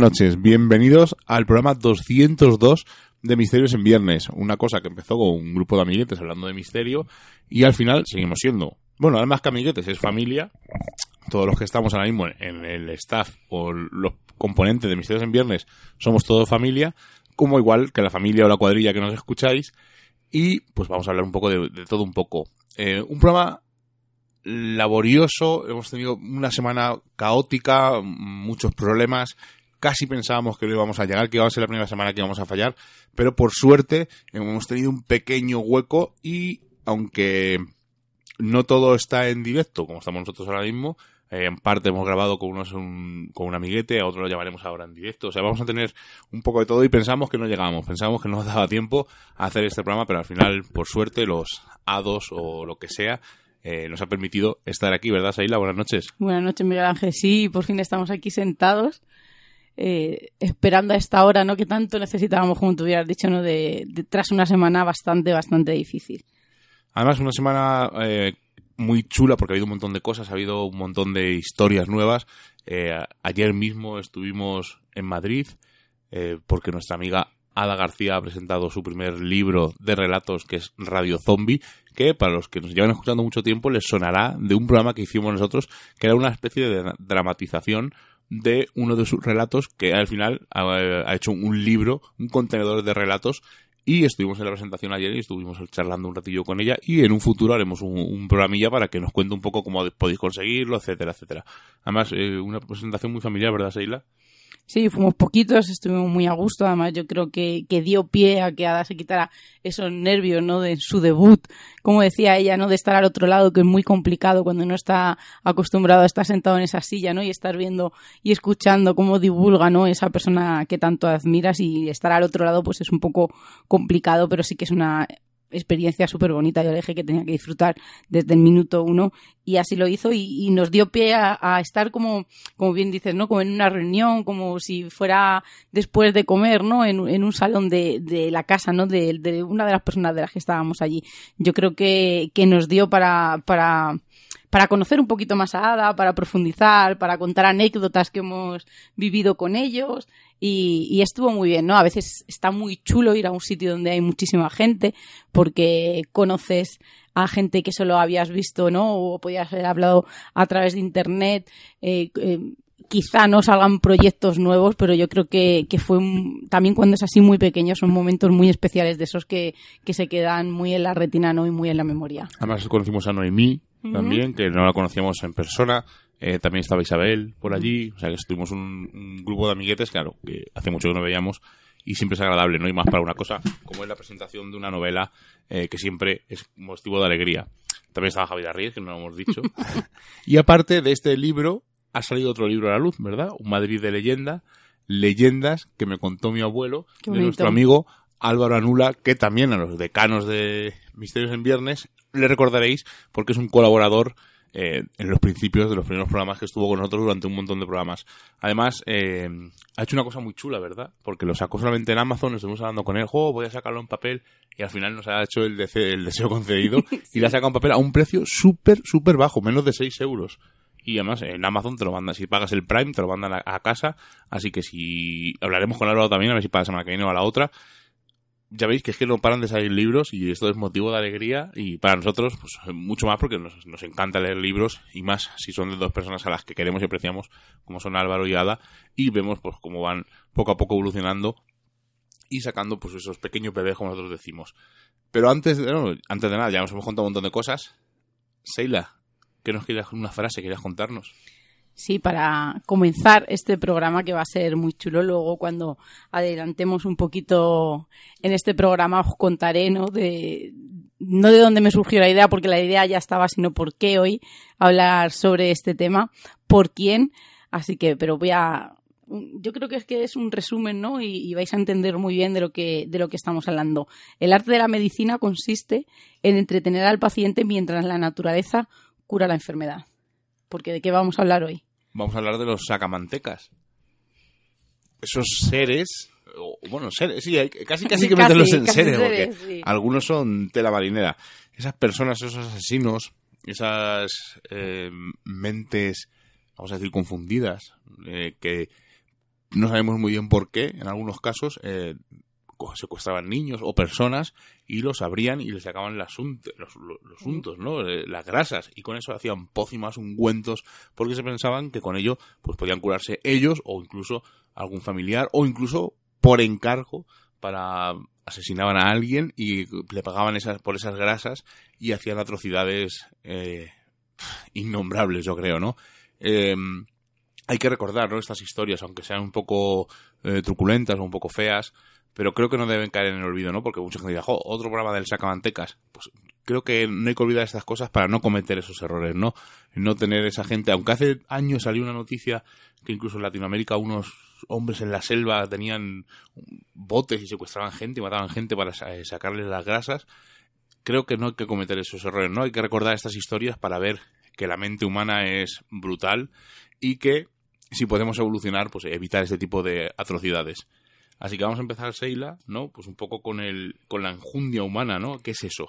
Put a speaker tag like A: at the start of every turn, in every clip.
A: noches, bienvenidos al programa 202 de Misterios en Viernes, una cosa que empezó con un grupo de amiguetes hablando de misterio y al final seguimos siendo, bueno, además que amiguetes es familia, todos los que estamos ahora mismo en el staff o los componentes de Misterios en Viernes somos todos familia, como igual que la familia o la cuadrilla que nos escucháis. Y pues vamos a hablar un poco de, todo un poco. Eh, un programa laborioso, hemos tenido una semana caótica, muchos problemas, casi pensábamos que no íbamos a llegar, que iba a ser la primera semana que íbamos a fallar, pero por suerte hemos tenido un pequeño hueco y aunque no todo está en directo, como estamos nosotros ahora mismo, eh, en parte hemos grabado con unos un, con un amiguete, a otro lo llamaremos ahora en directo. O sea, vamos a tener un poco de todo y pensamos que no llegamos, pensamos que no nos daba tiempo a hacer este programa, pero al final, por suerte, los A2 o lo que sea, eh, nos ha permitido estar aquí, ¿verdad, Saila? Buenas noches.
B: Buenas noches, Miguel Ángel. Sí, por fin estamos aquí sentados, eh, esperando a esta hora, ¿no? Que tanto necesitábamos, como tú hubieras dicho, ¿no? De, tras una semana bastante, bastante difícil.
A: Además, una semana eh, muy chula porque ha habido un montón de cosas, ha habido un montón de historias nuevas. Eh, ayer mismo estuvimos en Madrid porque nuestra amiga Ada García ha presentado su primer libro de relatos que es Radio Zombie, que para los que nos llevan escuchando mucho tiempo les sonará de un programa que hicimos nosotros que era una especie de dramatización de uno de sus relatos que al final ha, hecho un libro, un contenedor de relatos y estuvimos en la presentación ayer y estuvimos charlando un ratillo con ella y en un futuro haremos un, un programilla para que nos cuente un poco cómo podéis conseguirlo, etcétera, etcétera. Además, eh, una presentación muy familiar, ¿verdad, Seila?
B: Sí, fuimos poquitos, estuvimos muy a gusto. Además, yo creo que, que dio pie a que Ada se quitara esos nervios, ¿no? De su debut. Como decía ella, ¿no? De estar al otro lado, que es muy complicado cuando no está acostumbrado a estar sentado en esa silla, ¿no? Y estar viendo y escuchando cómo divulga, ¿no? Esa persona que tanto admiras y estar al otro lado, pues es un poco complicado, pero sí que es una experiencia súper bonita. Yo le dije que tenía que disfrutar desde el minuto uno y así lo hizo y, nos dio pie a, a, estar como, como bien dices, ¿no? Como en una reunión, como si fuera después de comer, ¿no? En, en un salón de, de, la casa, ¿no? De, de, una de las personas de las que estábamos allí. Yo creo que, que nos dio para, para, para conocer un poquito más a Ada, para profundizar, para contar anécdotas que hemos vivido con ellos y, y, estuvo muy bien, ¿no? A veces está muy chulo ir a un sitio donde hay muchísima gente porque conoces a gente que solo habías visto, ¿no? O podías haber hablado a través de internet. Eh, eh, quizá no salgan proyectos nuevos, pero yo creo que, que fue un, también cuando es así muy pequeño, son momentos muy especiales de esos que, que se quedan muy en la retina ¿no? y muy en la memoria.
A: Además conocimos a Noemí uh -huh. también, que no la conocíamos en persona. Eh, también estaba Isabel por allí, o sea que estuvimos un, un, grupo de amiguetes, claro, que hace mucho que no veíamos y siempre es agradable, ¿no? Y más para una cosa como es la presentación de una novela eh, que siempre es motivo de alegría. También estaba Javier Arriez, que no lo hemos dicho. y aparte de este libro, ha salido otro libro a la luz, ¿verdad? Un Madrid de leyenda, leyendas que me contó mi abuelo, de nuestro amigo Álvaro Anula, que también a los decanos de Misterios en Viernes le recordaréis porque es un colaborador eh, en los principios de los primeros programas que estuvo con nosotros durante un montón de programas. Además, eh, ha hecho una cosa muy chula, ¿verdad? Porque lo sacó solamente en Amazon, estuvimos hablando con él, oh, voy a sacarlo en papel, y al final nos ha hecho el, dese- el deseo concedido y le ha sacado en papel a un precio súper, súper bajo, menos de 6 euros. Y además en Amazon te lo mandan, si pagas el Prime te lo mandan a, a casa, así que si hablaremos con Álvaro también, a ver si para la semana que viene o a la otra, ya veis que es que no paran de salir libros y esto es motivo de alegría y para nosotros pues mucho más porque nos, nos encanta leer libros y más si son de dos personas a las que queremos y apreciamos como son Álvaro y Ada y vemos pues cómo van poco a poco evolucionando y sacando pues esos pequeños bebés como nosotros decimos. Pero antes de, antes de nada, ya nos hemos contado un montón de cosas. Seila, ¿qué nos querías, una frase querías contarnos?
B: Sí, para comenzar este programa que va a ser muy chulo. Luego, cuando adelantemos un poquito en este programa, os contaré, ¿no? De, no de dónde me surgió la idea, porque la idea ya estaba, sino por qué hoy hablar sobre este tema, por quién. Así que, pero voy a. Yo creo que es que es un resumen, ¿no? Y, vais a entender muy bien de lo que de lo que estamos hablando. El arte de la medicina consiste en entretener al paciente mientras la naturaleza cura la enfermedad. Porque de qué vamos a hablar hoy.
A: Vamos a hablar de los sacamantecas. Esos seres, o, bueno, seres, sí, hay- casi casi que
B: Casi,
A: meterlos en
B: casi
A: seres, porque
B: sí.
A: algunos son tela marinera. Esas personas, esos asesinos, esas eh, mentes, vamos a decir, confundidas, eh, que no sabemos muy bien por qué, en algunos casos, eh, secuestraban niños o personas y los abrían y les sacaban las los, untos, ¿no? Eh, las grasas y con eso hacían pócimas, ungüentos, porque se pensaban que con ello pues podían curarse ellos o incluso algún familiar o incluso por encargo para asesinaban a alguien y le pagaban esas por esas grasas y hacían atrocidades eh, innombrables, yo creo, ¿no? Eh, hay que recordar, ¿no? Estas historias, aunque sean un poco eh, truculentas o un poco feas, pero creo que no deben caer en el olvido, ¿no? Porque mucha gente dirá, "Jo, otro programa del sacamantecas. Pues creo que no hay que olvidar estas cosas para no cometer esos errores, ¿no? No tener esa gente, aunque hace años salió una noticia que incluso en Latinoamérica unos hombres en la selva tenían botes y secuestraban gente y mataban gente para eh, sacarles las grasas, creo que no hay que cometer esos errores, ¿no? Hay que recordar estas historias para ver que la mente humana es brutal y que si podemos evolucionar, pues evitar este tipo de atrocidades. Así que vamos a empezar, Seila, ¿no? Pues un poco con el, con la enjundia humana, ¿no? ¿Qué es eso?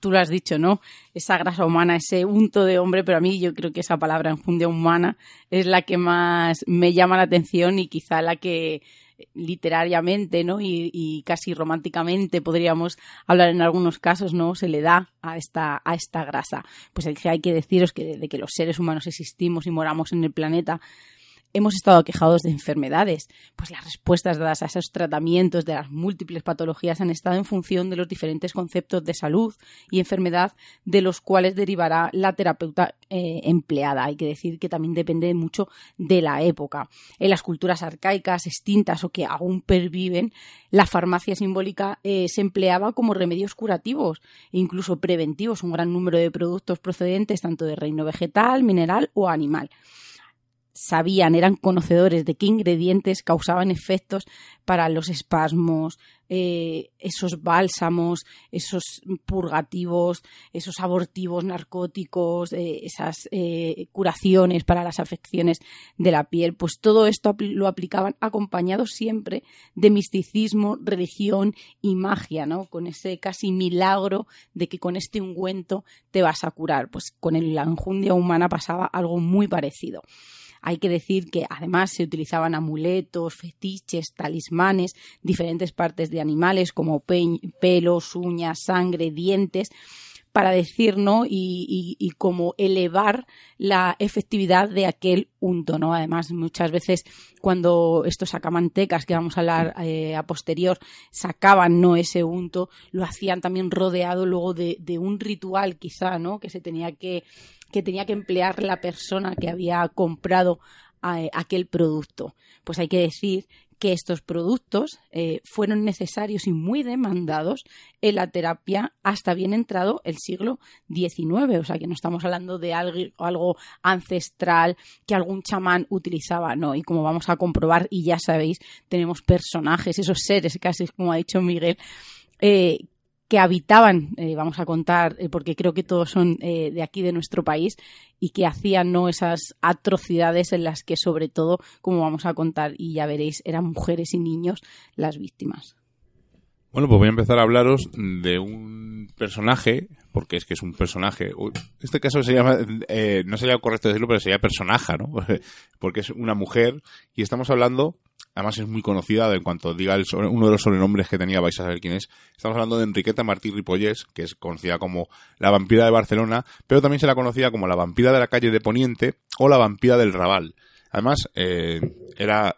B: Tú lo has dicho, ¿no? Esa grasa humana, ese unto de hombre, pero a mí yo creo que esa palabra enjundia humana es la que más me llama la atención y quizá la que eh, literariamente, ¿no? Y, y casi románticamente podríamos hablar en algunos casos, ¿no? Se le da a esta, a esta grasa. Pues hay que deciros que desde que los seres humanos existimos y moramos en el planeta, hemos estado aquejados de enfermedades, pues las respuestas dadas a esos tratamientos de las múltiples patologías han estado en función de los diferentes conceptos de salud y enfermedad de los cuales derivará la terapeuta eh, empleada. Hay que decir que también depende mucho de la época. En las culturas arcaicas, extintas o que aún perviven, la farmacia simbólica eh, se empleaba como remedios curativos e incluso preventivos, un gran número de productos procedentes tanto de reino vegetal, mineral o animal sabían, eran conocedores de qué ingredientes causaban efectos para los espasmos, eh, esos bálsamos, esos purgativos, esos abortivos narcóticos, eh, esas eh, curaciones para las afecciones de la piel, pues todo esto lo aplicaban acompañado siempre de misticismo, religión y magia, ¿no? Con ese casi milagro de que con este ungüento te vas a curar. Pues con la enjundia humana pasaba algo muy parecido. Hay que decir que además se utilizaban amuletos, fetiches, talismanes, diferentes partes de animales como pe- pelos, uñas, sangre, dientes, para decir, ¿no? Y, como elevar la efectividad de aquel unto, ¿no? Además, muchas veces cuando estos sacamantecas, que vamos a hablar eh, a posterior, sacaban, ¿no? Ese unto, lo hacían también rodeado luego de un ritual, quizá, ¿no? Que se tenía que, que tenía que emplear la persona que había comprado eh, aquel producto. Pues hay que decir que estos productos eh, fueron necesarios y muy demandados en la terapia hasta bien entrado el siglo XIX. O sea, que no estamos hablando de algo, ancestral que algún chamán utilizaba, no. Y como vamos a comprobar, y ya sabéis, tenemos personajes, esos seres, casi como ha dicho Miguel, eh, que habitaban, eh, vamos a contar, eh, porque creo que todos son eh, de aquí, de nuestro país, y que hacían no esas atrocidades en las que, sobre todo, como vamos a contar, y ya veréis, eran mujeres y niños las víctimas.
A: Bueno, pues voy a empezar a hablaros de un personaje, porque es que es un personaje. Este caso se llama, no sería correcto decirlo, pero sería personaje, ¿no? Porque es una mujer y estamos hablando además es muy conocida, en cuanto diga el uno de los sobrenombres que tenía vais a saber quién es. Estamos hablando de Enriqueta Martí Ripollés, que es conocida como la vampira de Barcelona, pero también se la conocía como la vampira de la calle de Poniente o la vampira del Raval. Además, eh, era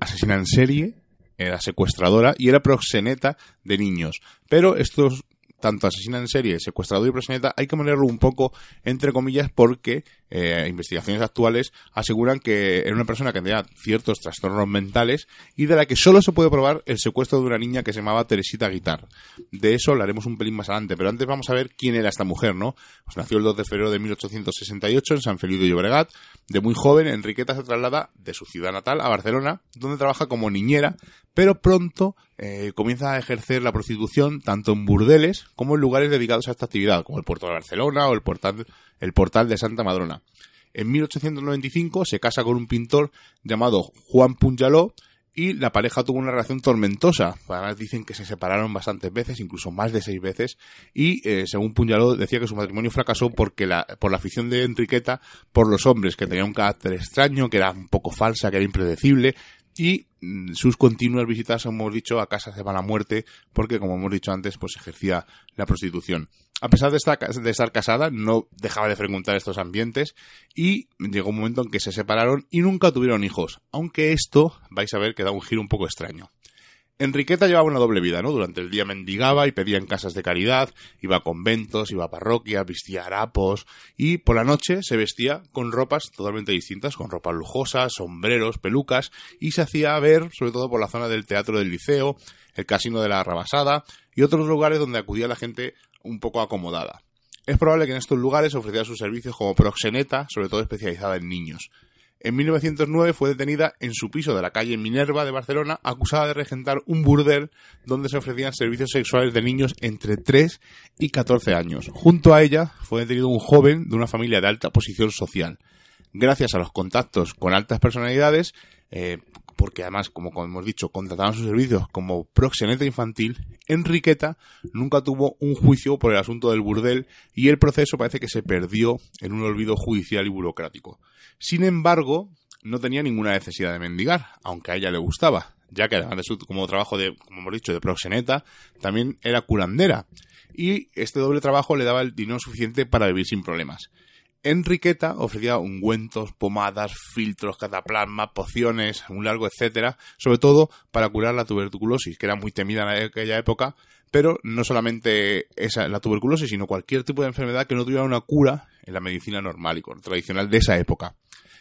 A: asesina en serie, era secuestradora y era proxeneta de niños. Pero estos tanto asesina en serie, secuestrador y proxeneta, hay que ponerlo un poco entre comillas porque eh, investigaciones actuales aseguran que era una persona que tenía ciertos trastornos mentales y de la que solo se puede probar el secuestro de una niña que se llamaba Teresita Guitar. De eso hablaremos un pelín más adelante, pero antes vamos a ver quién era esta mujer, ¿no? Pues nació el 2 de febrero de 1868 en San Felipe de Llobregat. De muy joven, Enriqueta se traslada de su ciudad natal a Barcelona, donde trabaja como niñera, pero pronto eh, comienza a ejercer la prostitución tanto en burdeles como en lugares dedicados a esta actividad, como el puerto de Barcelona o el portal el portal de Santa Madrona. En 1895 se casa con un pintor llamado Juan Punjaló y la pareja tuvo una relación tormentosa. Además dicen que se separaron bastantes veces, incluso más de seis veces, y eh, según Puñaló decía que su matrimonio fracasó porque la, por la afición de Enriqueta por los hombres, que tenía un carácter extraño, que era un poco falsa, que era impredecible, y mm, sus continuas visitas, hemos dicho, a casas de mala muerte, porque como hemos dicho antes, pues ejercía la prostitución. A pesar de estar, de estar casada, no dejaba de frecuentar estos ambientes y llegó un momento en que se separaron y nunca tuvieron hijos, aunque esto vais a ver que da un giro un poco extraño. Enriqueta llevaba una doble vida, ¿no? Durante el día mendigaba y pedía en casas de caridad, iba a conventos, iba a parroquias, vestía harapos y por la noche se vestía con ropas totalmente distintas, con ropas lujosas, sombreros, pelucas y se hacía ver sobre todo por la zona del teatro del liceo, el casino de la Rabasada y otros lugares donde acudía la gente un poco acomodada. Es probable que en estos lugares ofreciera sus servicios como proxeneta, sobre todo especializada en niños. En 1909 fue detenida en su piso de la calle Minerva de Barcelona, acusada de regentar un burdel donde se ofrecían servicios sexuales de niños entre 3 y 14 años. Junto a ella fue detenido un joven de una familia de alta posición social. Gracias a los contactos con altas personalidades, eh, porque además, como hemos dicho, contrataban sus servicios como proxeneta infantil, Enriqueta nunca tuvo un juicio por el asunto del burdel y el proceso parece que se perdió en un olvido judicial y burocrático. Sin embargo, no tenía ninguna necesidad de mendigar, aunque a ella le gustaba, ya que además de su como trabajo de, como hemos dicho, de proxeneta, también era curandera. Y este doble trabajo le daba el dinero suficiente para vivir sin problemas. Enriqueta ofrecía ungüentos, pomadas, filtros, cataplasma, pociones, un largo etcétera, sobre todo para curar la tuberculosis, que era muy temida en aquella época, pero no solamente esa, la tuberculosis, sino cualquier tipo de enfermedad que no tuviera una cura en la medicina normal y tradicional de esa época.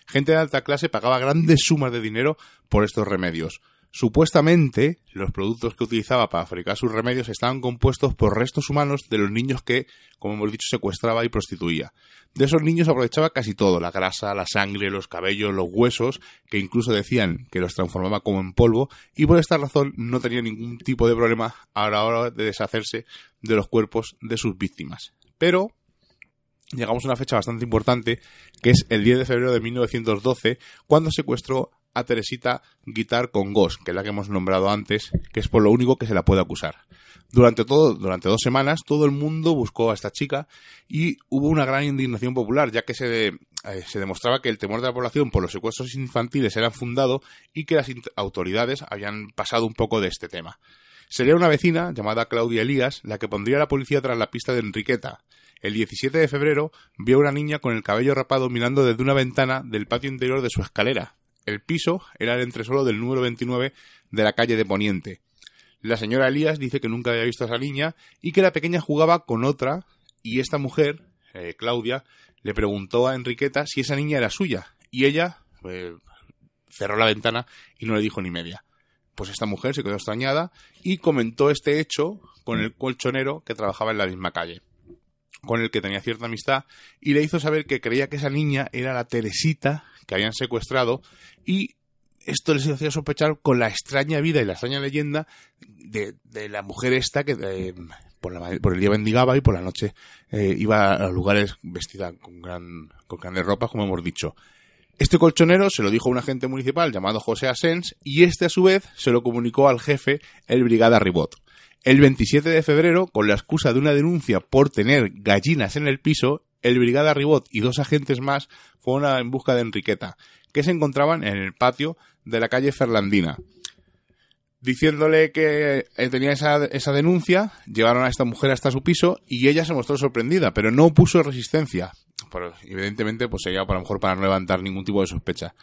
A: Gente de alta clase pagaba grandes sumas de dinero por estos remedios. Supuestamente, los productos que utilizaba para fabricar sus remedios estaban compuestos por restos humanos de los niños que, como hemos dicho, secuestraba y prostituía. De esos niños aprovechaba casi todo, la grasa, la sangre, los cabellos, los huesos, que incluso decían que los transformaba como en polvo, y por esta razón no tenía ningún tipo de problema a la hora de deshacerse de los cuerpos de sus víctimas. Pero llegamos a una fecha bastante importante, que es el 10 de febrero de 1912, cuando secuestró a Teresita Guitar con Gos, que es la que hemos nombrado antes, que es por lo único que se la puede acusar. Durante todo, durante dos semanas, todo el mundo buscó a esta chica y hubo una gran indignación popular, ya que se, eh, se demostraba que el temor de la población por los secuestros infantiles era fundado y que las autoridades habían pasado un poco de este tema. Sería una vecina, llamada Claudia Elías, la que pondría a la policía tras la pista de Enriqueta. El 17 de febrero vio a una niña con el cabello rapado mirando desde una ventana del patio interior de su escalera, el piso era el entresolo del número 29 de la calle de Poniente. La señora Elías dice que nunca había visto a esa niña y que la pequeña jugaba con otra y esta mujer, eh, Claudia, le preguntó a Enriqueta si esa niña era suya y ella eh, cerró la ventana y no le dijo ni media. pues esta mujer se quedó extrañada y comentó este hecho con el colchonero que trabajaba en la misma calle con el que tenía cierta amistad y le hizo saber que creía que esa niña era la Teresita que habían secuestrado y esto les hacía sospechar con la extraña vida y la extraña leyenda de, la mujer esta que eh, por, el día bendigaba y por la noche eh, iba a los lugares vestida con, gran, con grandes ropas, como hemos dicho. Este colchonero se lo dijo a un agente municipal llamado José Asens y este a su vez se lo comunicó al jefe, el Brigada Ribot. El 27 de febrero, con la excusa de una denuncia por tener gallinas en el piso, el Brigada Ribot y dos agentes más fueron en busca de Enriqueta, que se encontraban en el patio de la calle Ferlandina. Diciéndole que eh, tenía esa, denuncia, llevaron a esta mujer hasta su piso y ella se mostró sorprendida, pero no puso resistencia. evidentemente, pues sería a lo mejor para no levantar ningún tipo de sospecha.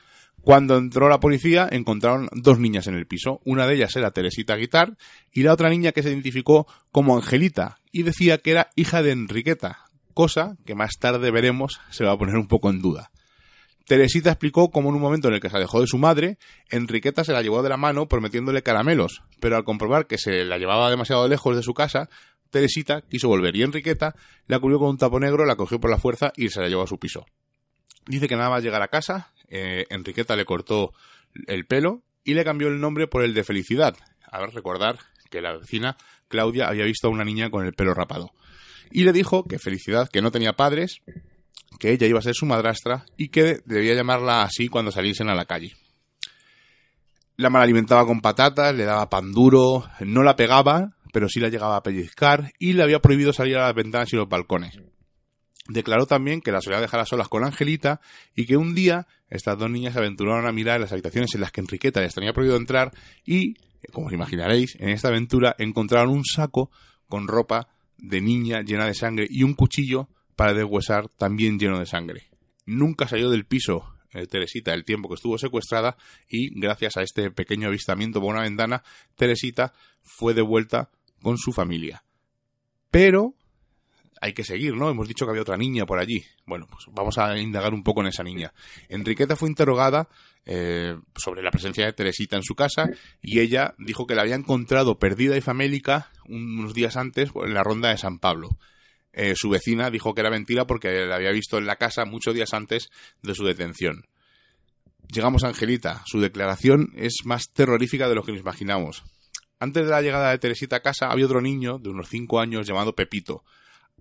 A: Cuando entró la policía, encontraron dos niñas en el piso. Una de ellas era Teresita Guitar y la otra niña que se identificó como Angelita y decía que era hija de Enriqueta, cosa que más tarde veremos se va a poner un poco en duda. Teresita explicó cómo en un momento en el que se alejó de su madre, Enriqueta se la llevó de la mano prometiéndole caramelos, pero al comprobar que se la llevaba demasiado lejos de su casa, Teresita quiso volver y Enriqueta la cubrió con un tapo negro, la cogió por la fuerza y se la llevó a su piso. Dice que nada más llegar a casa, eh, Enriqueta le cortó el pelo y le cambió el nombre por el de Felicidad. A ver, recordar que la vecina Claudia había visto a una niña con el pelo rapado. Y le dijo que Felicidad, que no tenía padres, que ella iba a ser su madrastra y que debía llamarla así cuando saliesen a la calle. La malalimentaba con patatas, le daba pan duro, no la pegaba, pero sí la llegaba a pellizcar y le había prohibido salir a las ventanas y los balcones. Declaró también que la solía dejar a solas con Angelita y que un día estas dos niñas se aventuraron a mirar las habitaciones en las que Enriqueta les tenía prohibido entrar y, como os imaginaréis, en esta aventura encontraron un saco con ropa de niña llena de sangre y un cuchillo para deshuesar también lleno de sangre. Nunca salió del piso eh, Teresita el tiempo que estuvo secuestrada y gracias a este pequeño avistamiento por una ventana, Teresita fue devuelta con su familia. Pero hay que seguir, ¿no? Hemos dicho que había otra niña por allí. Bueno, pues vamos a indagar un poco en esa niña. Enriqueta fue interrogada eh, sobre la presencia de Teresita en su casa y ella dijo que la había encontrado perdida y famélica unos días antes en la ronda de San Pablo. Eh, su vecina dijo que era mentira porque la había visto en la casa muchos días antes de su detención. Llegamos a Angelita. Su declaración es más terrorífica de lo que nos imaginamos. Antes de la llegada de Teresita a casa había otro niño de unos cinco años llamado Pepito.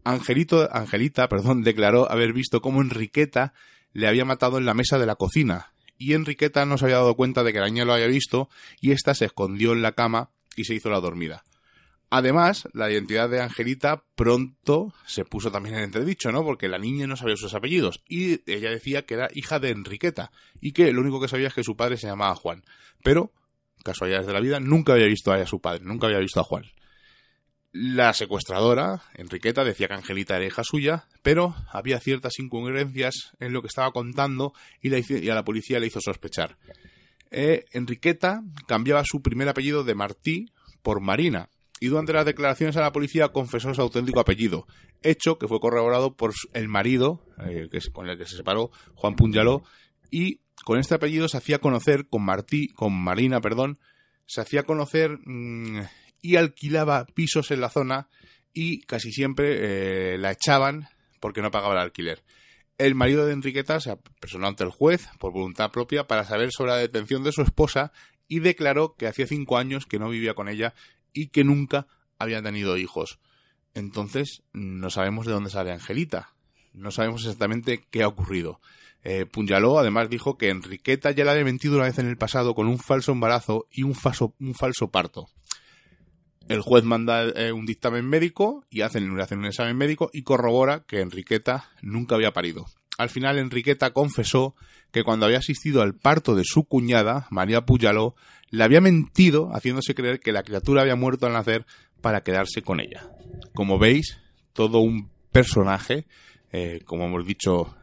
A: Angelito, Angelita perdón, declaró haber visto cómo Enriqueta le había matado en la mesa de la cocina, y Enriqueta no se había dado cuenta de que la niña lo había visto, y ésta se escondió en la cama y se hizo la dormida. Además, la identidad de Angelita pronto se puso también en entredicho, ¿no? Porque la niña no sabía sus apellidos y ella decía que era hija de Enriqueta y que lo único que sabía es que su padre se llamaba Juan. Pero, casualidades de la vida, nunca había visto a su padre, nunca había visto a Juan. La secuestradora, Enriqueta, decía que Angelita era hija suya, pero había ciertas incongruencias en lo que estaba contando y, a la policía le hizo sospechar. Eh, Enriqueta cambiaba su primer apellido de Martí por Marina, y durante las declaraciones a la policía confesó su auténtico apellido, hecho que fue corroborado por el marido eh, que con el que se separó, Juan Punyaló, y con este apellido se hacía conocer con Martí, con Marina, perdón, se hacía conocer mm, y alquilaba pisos en la zona y casi siempre eh, la echaban porque no pagaba el alquiler. El marido de Enriqueta se personó ante el juez por voluntad propia para saber sobre la detención de su esposa y declaró que hacía cinco años que no vivía con ella y que nunca había tenido hijos. Entonces, no sabemos de dónde sale Angelita. No sabemos exactamente qué ha ocurrido. Eh, Punyaló además dijo que Enriqueta ya le había mentido una vez en el pasado con un falso embarazo y un falso parto. El juez manda eh, un dictamen médico y hacen, hacen un examen médico y corrobora que Enriqueta nunca había parido. Al final, Enriqueta confesó que cuando había asistido al parto de su cuñada, María Puyaló, le había mentido haciéndose creer que la criatura había muerto al nacer para quedarse con ella. Como veis, todo un personaje, eh, como hemos dicho,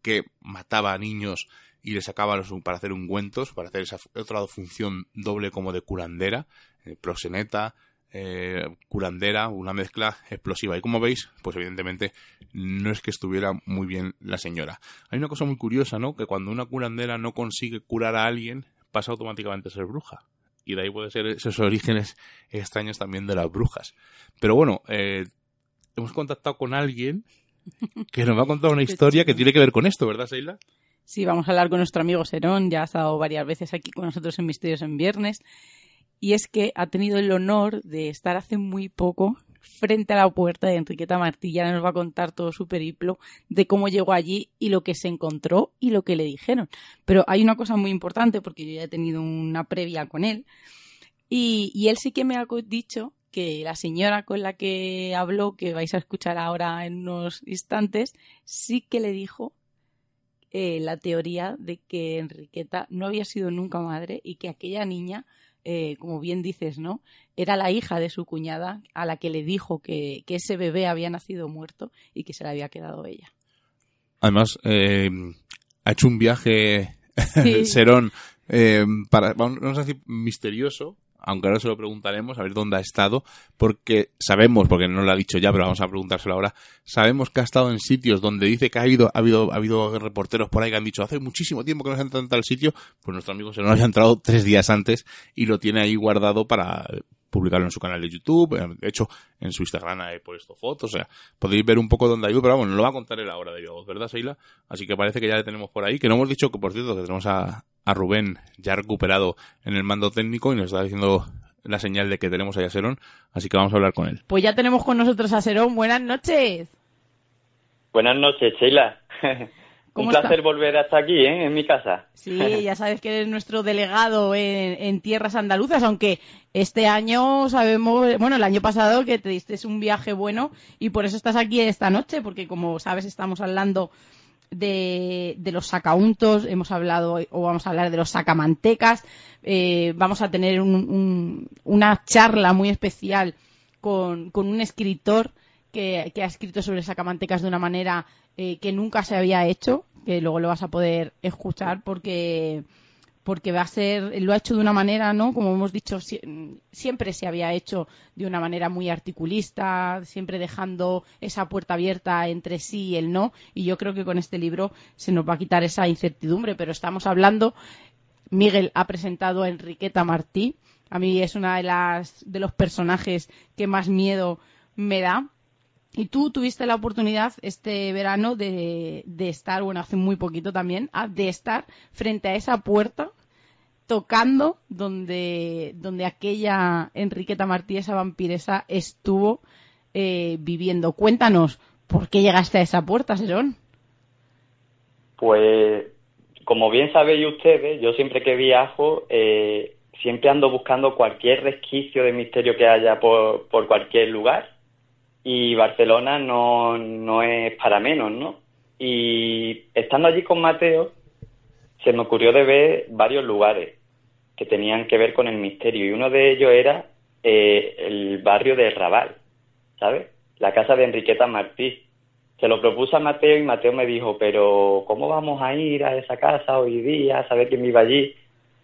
A: que mataba a niños y le sacaba para hacer ungüentos, para hacer esa otra función doble como de curandera, eh, proxeneta, eh, curandera, una mezcla explosiva. Y como veis, pues evidentemente no es que estuviera muy bien la señora. Hay una cosa muy curiosa, ¿no? Que cuando una curandera no consigue curar a alguien, pasa automáticamente a ser bruja. y de ahí puede ser esos orígenes extraños también de las brujas. Pero bueno, eh, hemos contactado con alguien que nos va a contar una historia que tiene que ver con esto, ¿verdad, Seila?
B: Sí, vamos a hablar con nuestro amigo Serón, ya ha estado varias veces aquí con nosotros en Misterios en Viernes, y es que ha tenido el honor de estar hace muy poco frente a la puerta de Enriqueta Martí. Ya nos va a contar todo su periplo de cómo llegó allí y lo que se encontró y lo que le dijeron. Pero hay una cosa muy importante, porque yo ya he tenido una previa con él, y, él sí que me ha dicho que la señora con la que habló, que vais a escuchar ahora en unos instantes, sí que le dijo eh, la teoría de que Enriqueta no había sido nunca madre y que aquella niña, eh, como bien dices, ¿no? Era la hija de su cuñada a la que le dijo que, que ese bebé había nacido muerto y que se la había quedado ella.
A: Además, eh, ha hecho un viaje Serón para, vamos a decir, misterioso, aunque ahora se lo preguntaremos, a ver dónde ha estado, porque sabemos, porque no lo ha dicho ya, pero vamos a preguntárselo ahora, sabemos que ha estado en sitios donde dice que ha habido, ha habido, ha habido reporteros por ahí que han dicho hace muchísimo tiempo que no se ha entrado en tal sitio, pues nuestro amigo se lo había entrado tres días antes y lo tiene ahí guardado para publicarlo en su canal de YouTube, de hecho en su Instagram he puesto fotos, o sea, podéis ver un poco dónde ha ido, pero vamos, no lo va a contar él ahora de voz, ¿verdad, Seila? Así que parece que ya le tenemos por ahí, que no hemos dicho que, por cierto, que tenemos a, a Rubén ya recuperado en el mando técnico y nos está diciendo la señal de que tenemos ahí a Serón, así que vamos a hablar con él.
B: Pues ya tenemos con nosotros a Serón, buenas noches.
C: Buenas noches, Sheila. Un placer volver hasta aquí, ¿eh? en mi casa.
B: Sí, ya sabes que eres nuestro delegado en, tierras andaluzas, aunque este año sabemos, bueno, el año pasado que te diste un viaje bueno y por eso estás aquí esta noche, porque como sabes estamos hablando de, los sacauntos, hemos hablado o vamos a hablar de los sacamantecas, eh, vamos a tener una charla muy especial con, un escritor que, ha escrito sobre sacamantecas de una manera eh, que nunca se había hecho, que luego lo vas a poder escuchar porque porque va a ser, lo ha hecho de una manera, ¿no? Como hemos dicho, siempre se había hecho de una manera muy articulista, siempre dejando esa puerta abierta entre sí y el no, y yo creo que con este libro se nos va a quitar esa incertidumbre, pero estamos hablando, Miguel ha presentado a Enriqueta Martí, a mí es una de las, de los personajes que más miedo me da, y tú tuviste la oportunidad este verano de, estar, bueno, hace muy poquito también, ah, de estar frente a esa puerta tocando donde, donde aquella Enriqueta Martí, esa vampiresa, estuvo eh, viviendo. Cuéntanos, ¿por qué llegaste a esa puerta, Serón?
C: Pues, como bien sabéis ustedes, yo siempre que viajo, eh, siempre ando buscando cualquier resquicio de misterio que haya por, por cualquier lugar y Barcelona no, no es para menos, ¿no? Y estando allí con Mateo, se me ocurrió de ver varios lugares que tenían que ver con el misterio y uno de ellos era eh, el barrio de Raval, ¿sabes? La casa de Enriqueta Martí. Se lo propuso a Mateo y Mateo me dijo, pero ¿cómo vamos a ir a esa casa hoy día, a saber quién vive allí?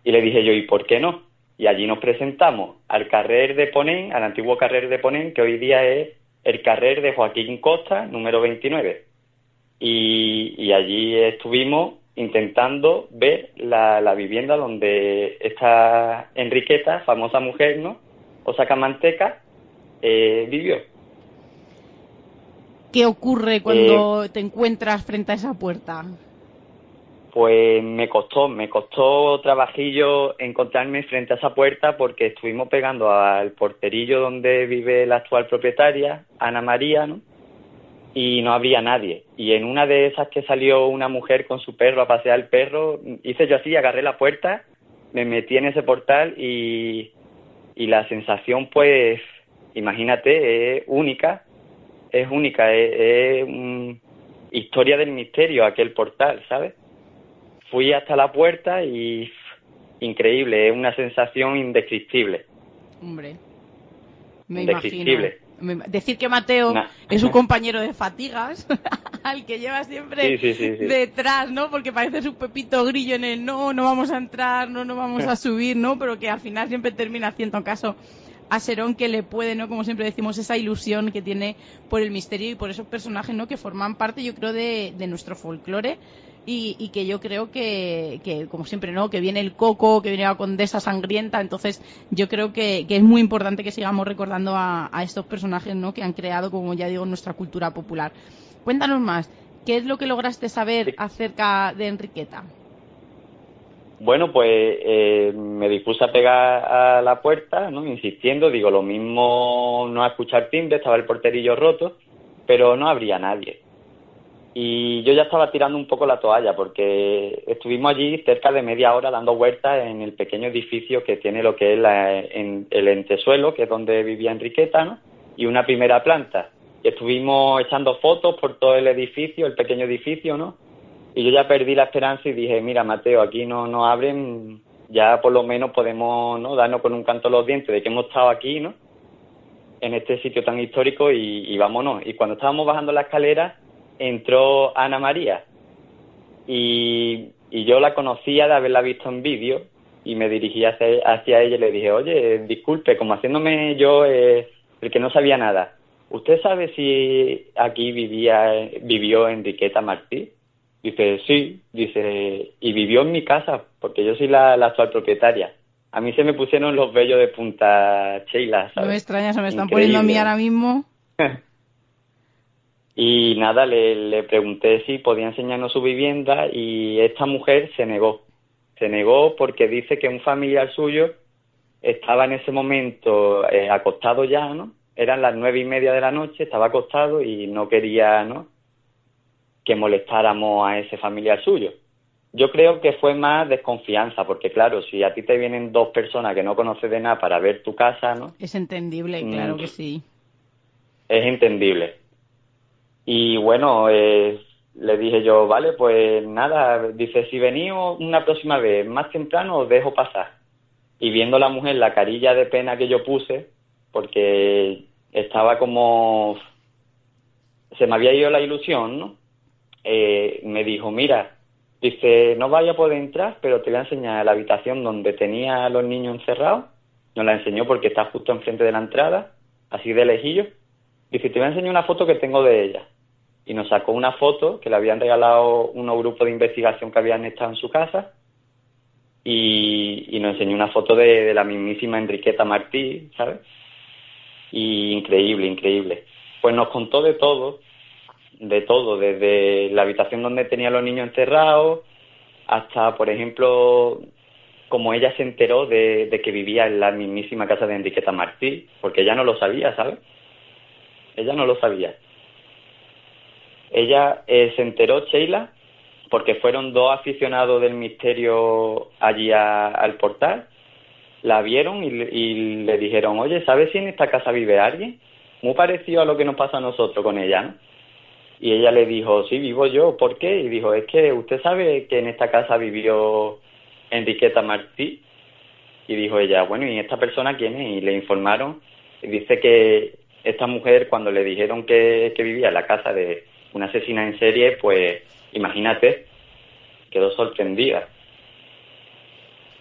C: Y le dije yo, ¿y por qué no? Y allí nos presentamos al carrer de Ponén, al antiguo carrer de Ponén, que hoy día es el carrer de Joaquín Costa, número 29. Y, allí estuvimos intentando ver la, vivienda donde esta Enriqueta, famosa mujer, ¿no? O Sacamanteca, eh, vivió.
B: ¿Qué ocurre cuando eh, te encuentras frente a esa puerta?
C: Pues me costó, me costó trabajillo encontrarme frente a esa puerta porque estuvimos pegando al porterillo donde vive la actual propietaria, Ana María, ¿no? Y no había nadie. Y en una de esas que salió una mujer con su perro a pasear el perro, hice yo así, agarré la puerta, me metí en ese portal y, y la sensación, pues, imagínate, es única, es única, es, es historia del misterio aquel portal, ¿sabes? fui hasta la puerta y increíble, es una sensación indescriptible.
B: Hombre, me imagino. Decir que Mateo es un compañero de fatigas, al que lleva siempre detrás, ¿no? Porque parece su pepito grillo en el no, no vamos a entrar, no, no vamos a subir, ¿no? Pero que al final siempre termina haciendo caso a Serón que le puede, ¿no? Como siempre decimos, esa ilusión que tiene por el misterio y por esos personajes, ¿no? Que forman parte, yo creo, de, de nuestro folclore y, que yo creo que, que, como siempre, ¿no? Que viene el coco, que viene la condesa sangrienta, entonces yo creo que, es muy importante que sigamos recordando a, a, estos personajes, ¿no? Que han creado, como ya digo, nuestra cultura popular. Cuéntanos más, ¿qué es lo que lograste saber acerca de Enriqueta?
C: Bueno, pues eh, me dispuse a pegar a la puerta, ¿no? Insistiendo, digo, lo mismo no a escuchar timbre, estaba el porterillo roto, pero no habría nadie. Y yo ya estaba tirando un poco la toalla porque estuvimos allí cerca de media hora dando vueltas en el pequeño edificio que tiene lo que es en, el entresuelo, que es donde vivía Enriqueta, ¿no? Y una primera planta. Y estuvimos echando fotos por todo el edificio, el pequeño edificio, ¿no? Y yo ya perdí la esperanza y dije, mira, Mateo, aquí no nos abren, ya por lo menos podemos ¿no? darnos con un canto los dientes de que hemos estado aquí, ¿no? En este sitio tan histórico y, vámonos. Y cuando estábamos bajando la escalera, entró Ana María. Y, yo la conocía de haberla visto en vídeo y me dirigí hacia, ella y le dije, oye, disculpe, como haciéndome yo eh, el que no sabía nada, ¿usted sabe si aquí vivía, vivió Enriqueta Martí? Dice, sí, dice, y vivió en mi casa, porque yo soy la, actual propietaria. A mí se me pusieron los vellos de punta Sheila,
B: No me extraña, se me están poniendo a mí ahora mismo.
C: y nada, le, le pregunté si podía enseñarnos su vivienda y esta mujer se negó. Se negó porque dice que un familiar suyo estaba en ese momento eh, acostado ya, ¿no? Eran las nueve y media de la noche, estaba acostado y no quería, ¿no? que molestáramos a ese familiar suyo. Yo creo que fue más desconfianza, porque claro, si a ti te vienen dos personas que no conoces de nada para ver tu casa, ¿no?
B: Es entendible, mm. claro que sí.
C: Es entendible. Y bueno, eh, le dije yo, vale, pues nada, dice, si venís una próxima vez más temprano os dejo pasar. Y viendo la mujer la carilla de pena que yo puse, porque estaba como... Se me había ido la ilusión, ¿no? eh, me dijo, mira, dice, no vaya a poder entrar, pero te voy a enseñar la habitación donde tenía a los niños encerrados. Nos la enseñó porque está justo enfrente de la entrada, así de lejillo. Dice, te voy a enseñar una foto que tengo de ella. Y nos sacó una foto que le habían regalado unos grupos de investigación que habían estado en su casa. Y, nos enseñó una foto de, de la mismísima Enriqueta Martí, ¿sabes? Y increíble, increíble. Pues nos contó de todo, de todo, desde la habitación donde tenía los niños encerrados hasta, por ejemplo, como ella se enteró de, que vivía en la mismísima casa de Enriqueta Martí, porque ella no lo sabía, ¿sabes? Ella no lo sabía. Ella eh, se enteró, Sheila, porque fueron dos aficionados del misterio allí al portal, la vieron y, y, le dijeron, oye, ¿sabes si en esta casa vive alguien? Muy parecido a lo que nos pasa a nosotros con ella, ¿no? Y ella le dijo, sí, vivo yo, ¿por qué? Y dijo, es que usted sabe que en esta casa vivió Enriqueta Martí. Y dijo ella, bueno, ¿y esta persona quién es? Y le informaron. Y dice que esta mujer, cuando le dijeron que, vivía en la casa de una asesina en serie, pues imagínate, quedó sorprendida.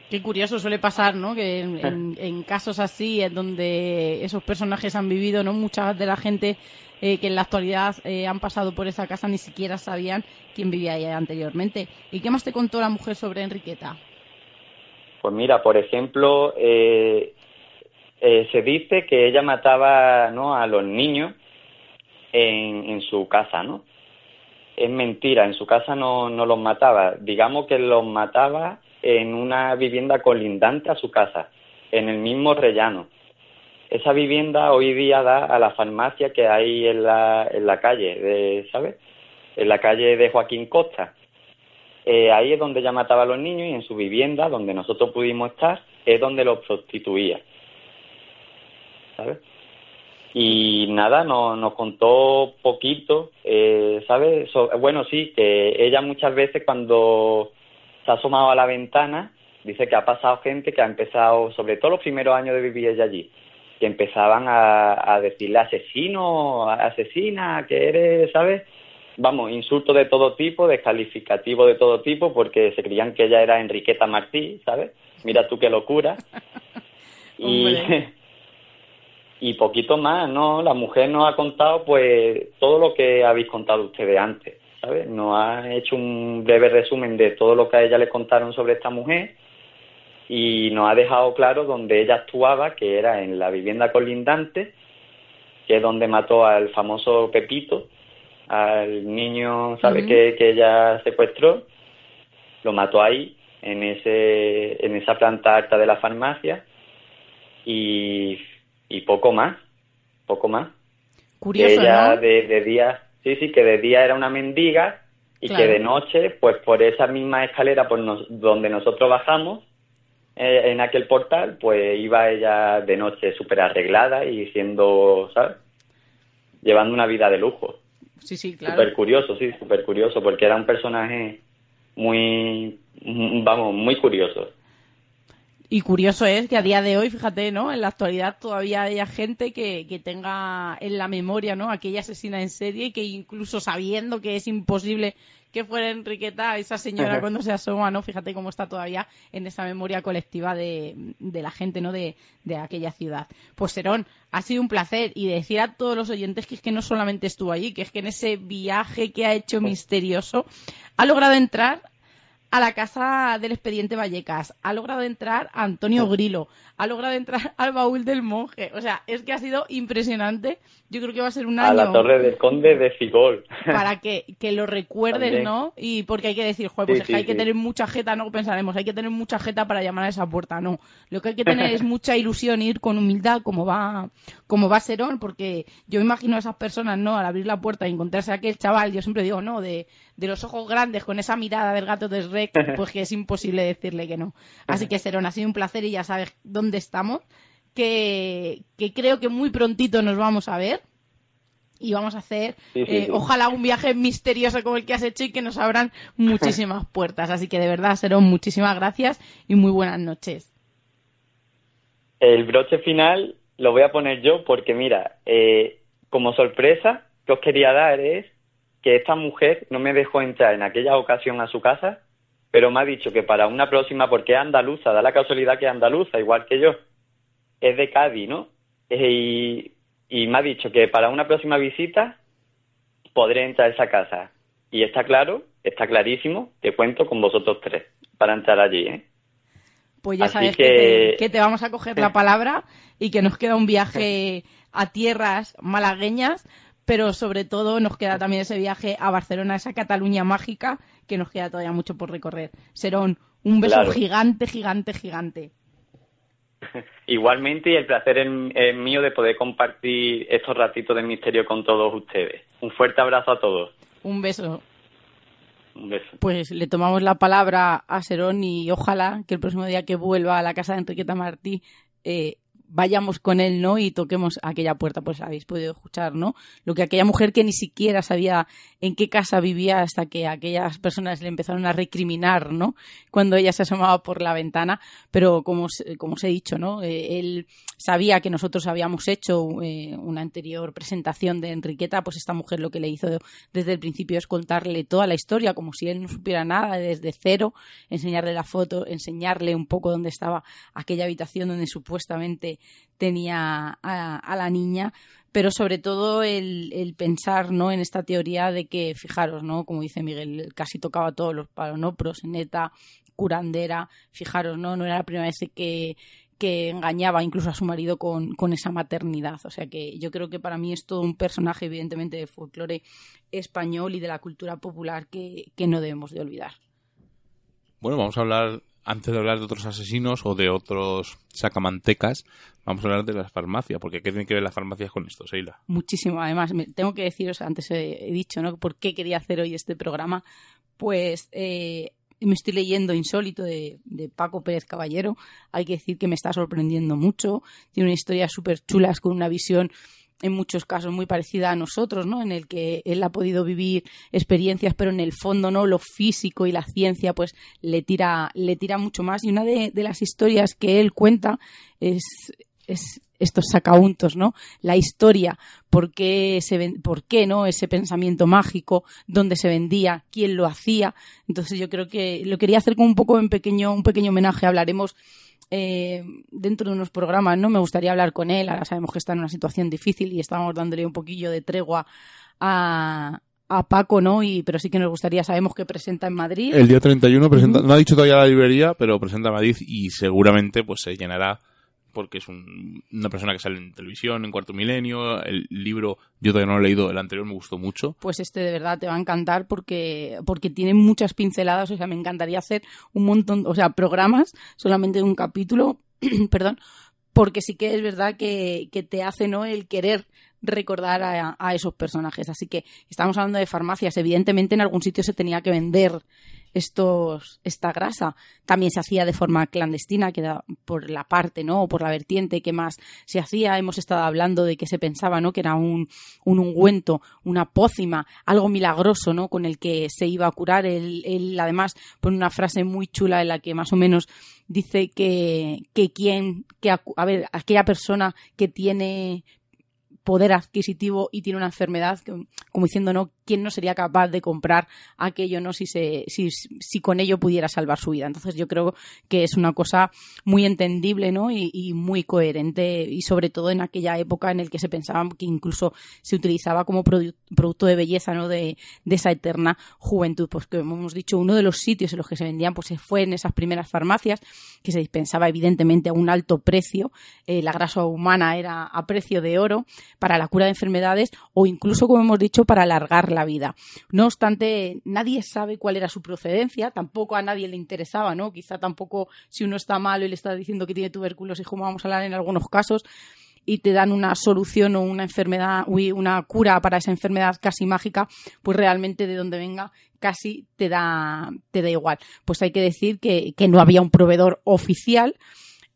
B: Qué curioso suele pasar, ¿no? Que en, en, casos así, en donde esos personajes han vivido, ¿no? Mucha de la gente eh, que en la actualidad eh, han pasado por esa casa ni siquiera sabían quién vivía ahí anteriormente. ¿Y qué más te contó la mujer sobre Enriqueta?
C: Pues mira, por ejemplo, eh, se dice que ella mataba ¿no? a los niños en, en su casa, ¿no? Es mentira, en su casa no, no los mataba. Digamos que los mataba en una vivienda colindante a su casa, en el mismo rellano esa vivienda hoy día da a la farmacia que hay en la, en la calle, de, ¿sabes? En la calle de Joaquín Costa. Eh, ahí es donde ella mataba a los niños y en su vivienda, donde nosotros pudimos estar, es donde los prostituía. ¿Sabes? Y nada, nos, nos contó poquito, eh, ¿sabes? bueno, sí, que ella muchas veces cuando se ha asomado a la ventana, dice que ha pasado gente que ha empezado, sobre todo los primeros años de vivir ella allí, que empezaban a, a decirle asesino, asesina, que eres, ¿sabes? Vamos, insultos de todo tipo, descalificativos de todo tipo, porque se creían que ella era Enriqueta Martí, ¿sabes? Mira tú qué locura. y, y poquito más, ¿no? La mujer nos ha contado, pues, todo lo que habéis contado ustedes antes. ¿sabes? Nos ha hecho un breve resumen de todo lo que a ella le contaron sobre esta mujer y nos ha dejado claro donde ella actuaba, que era en la vivienda colindante, que es donde mató al famoso Pepito, al niño, ¿sabes? que, que ella secuestró, lo mató ahí, en, ese, en esa planta alta de la farmacia, y, y poco más, poco más.
B: Curioso,
C: ella
B: ¿no?
C: de, de día, sí, sí, que de día era una mendiga y
B: Claro.
C: que de noche, pues por esa misma escalera por nos- donde nosotros bajamos, eh, en aquel portal, pues iba ella de noche súper arreglada y siendo, ¿sabes? Llevando una vida de lujo.
B: Sí, sí, claro.
C: Súper curioso, sí, súper curioso, porque era un personaje muy, vamos, muy curioso.
B: Y curioso es que a día de hoy, fíjate, ¿no? En la actualidad todavía haya gente que, que tenga en la memoria, ¿no? Aquella asesina en serie y que incluso sabiendo que es imposible que fuera Enriqueta, esa señora cuando se asoma, ¿no? Fíjate cómo está todavía en esa memoria colectiva de, de la gente, ¿no? De, de aquella ciudad. Pues Serón, ha sido un placer y decir a todos los oyentes que es que no solamente estuvo allí, que es que en ese viaje que ha hecho misterioso ha logrado entrar a la casa del expediente Vallecas, ha logrado entrar a Antonio Grilo, ha logrado entrar al baúl del monje. O sea, es que ha sido impresionante. Yo creo que va a ser un
C: A
B: año
C: la Torre del Conde de Figol.
B: para que, que lo recuerdes,
C: También.
B: ¿no? Y porque hay que decir, joder, pues
C: Sí,
B: es que
C: sí,
B: hay que tener mucha jeta, no pensaremos, hay que tener mucha jeta para llamar a esa puerta, no. Lo que hay que tener es mucha ilusión, ir con humildad, como va, como va Serón, porque yo me imagino a esas personas, ¿no? Al abrir la puerta y encontrarse a aquel chaval, yo siempre digo, ¿no? De, de los ojos grandes, con esa mirada del gato de Shrek, pues que es imposible decirle que no. Así que Serón, ha sido un placer y ya sabes dónde estamos, que, que creo que muy prontito nos vamos a ver y vamos a hacer
C: Sí, sí,
B: eh,
C: sí.
B: ojalá un viaje misterioso como el que has hecho y que nos abran muchísimas puertas. Así que de verdad, Serón, muchísimas gracias y muy buenas noches.
C: El broche final lo voy a poner yo porque, mira, eh, como sorpresa que os quería dar es que esta mujer no me dejó entrar en aquella ocasión a su casa, pero me ha dicho que para una próxima, porque es andaluza, da la casualidad que es andaluza, igual que yo, es de Cádiz, ¿no? Y, y me ha dicho que para una próxima visita podré entrar a esa casa. Y está claro, está clarísimo que cuento con vosotros tres para entrar allí, ¿eh?
B: Pues ya
C: Así
B: sabes que...
C: que-
B: te, que te vamos a coger la palabra y que nos queda un viaje a tierras malagueñas, pero sobre todo nos queda también ese viaje a Barcelona, esa Cataluña mágica, que nos queda todavía mucho por recorrer. Serón, un beso
C: Claro.
B: gigante, gigante, gigante.
C: Igualmente, y el placer es, es mío de poder compartir estos ratitos de misterio con todos ustedes. Un fuerte abrazo a todos.
B: Un beso.
C: Un beso.
B: Pues le tomamos la palabra a Serón y ojalá que el próximo día que vuelva a la casa de Enriqueta Martí eh, vayamos con él, ¿no? Y toquemos aquella puerta, pues habéis podido escuchar, ¿no? Lo que aquella mujer que ni siquiera sabía en qué casa vivía hasta que aquellas personas le empezaron a recriminar, ¿no? Cuando ella se asomaba por la ventana, pero como, como os he dicho, ¿no? Eh, él sabía que nosotros habíamos hecho eh, una anterior presentación de Enriqueta, pues esta mujer lo que le hizo desde el principio es contarle toda la historia, como si él no supiera nada desde cero, enseñarle la foto, enseñarle un poco dónde estaba aquella habitación donde supuestamente tenía a, a la niña, pero sobre todo el, el pensar ¿no? en esta teoría de que, fijaros, ¿no? como dice Miguel, casi tocaba todos los palos, ¿no? Curandera, fijaros, ¿no? No era la primera vez que, que engañaba incluso a su marido con, con esa maternidad. O sea que yo creo que para mí es todo un personaje, evidentemente, de folclore español y de la cultura popular que, que no debemos de olvidar.
A: Bueno, vamos a hablar, antes de hablar de otros asesinos o de otros sacamantecas, vamos a hablar de las farmacias, porque ¿qué tienen que ver las farmacias con esto, Seila?
B: Muchísimo. Además, tengo que deciros, antes he, dicho, ¿no? ¿Por qué quería hacer hoy este programa? Pues eh, me estoy leyendo Insólito de, de Paco Pérez Caballero. Hay que decir que me está sorprendiendo mucho. Tiene una historia súper chula, con una visión en muchos casos muy parecida a nosotros, ¿no? En el que él ha podido vivir experiencias, pero en el fondo, ¿no? Lo físico y la ciencia, pues le tira, le tira mucho más. Y una de, de las historias que él cuenta es, es estos sacauntos, ¿no? La historia, por qué, se por qué, ¿no? Ese pensamiento mágico, dónde se vendía, quién lo hacía. Entonces yo creo que lo quería hacer como un poco en pequeño, un pequeño homenaje. Hablaremos eh, dentro de unos programas, ¿no? Me gustaría hablar con él. Ahora sabemos que está en una situación difícil y estamos dándole un poquillo de tregua a, a Paco, ¿no? Y, pero sí que nos gustaría, sabemos que presenta en Madrid.
A: El día 31 presenta, no ha dicho todavía la librería, pero presenta en Madrid y seguramente pues se llenará porque es una persona que sale en televisión, en Cuarto Milenio. El libro, yo todavía no lo he leído, el anterior me gustó mucho.
B: Pues este de verdad te va a encantar porque, porque tiene muchas pinceladas. O sea, me encantaría hacer un montón, o sea, programas solamente de un capítulo, perdón, porque sí que es verdad que, que te hace ¿no? el querer recordar a, esos personajes. Así que estamos hablando de farmacias. Evidentemente en algún sitio se tenía que vender estos, esta grasa. También se hacía de forma clandestina, que era por la parte, ¿no? O por la vertiente que más se hacía. Hemos estado hablando de que se pensaba, ¿no? Que era un, un ungüento, una pócima, algo milagroso, ¿no? Con el que se iba a curar. Él, además pone una frase muy chula en la que más o menos dice que, que quien, que, a ver, aquella persona que tiene poder adquisitivo y tiene una enfermedad, como diciendo, ¿no? ¿Quién no sería capaz de comprar aquello, ¿no? Si, se, si, si con ello pudiera salvar su vida. Entonces yo creo que es una cosa muy entendible, ¿no? Y, muy coherente y sobre todo en aquella época en la que se pensaba que incluso se utilizaba como producto de belleza, ¿no? De, de, esa eterna juventud. Pues como hemos dicho, uno de los sitios en los que se vendían, pues fue en esas primeras farmacias que se dispensaba evidentemente a un alto precio. Eh, la grasa humana era a precio de oro para la cura de enfermedades o incluso, como hemos dicho, para alargar la vida. No obstante, nadie sabe cuál era su procedencia, tampoco a nadie le interesaba, ¿no? Quizá tampoco si uno está malo y le está diciendo que tiene tuberculosis, como vamos a hablar en algunos casos, y te dan una solución o una enfermedad, una cura para esa enfermedad casi mágica, pues realmente de donde venga casi te da, te da igual. Pues hay que decir que, que no había un proveedor oficial,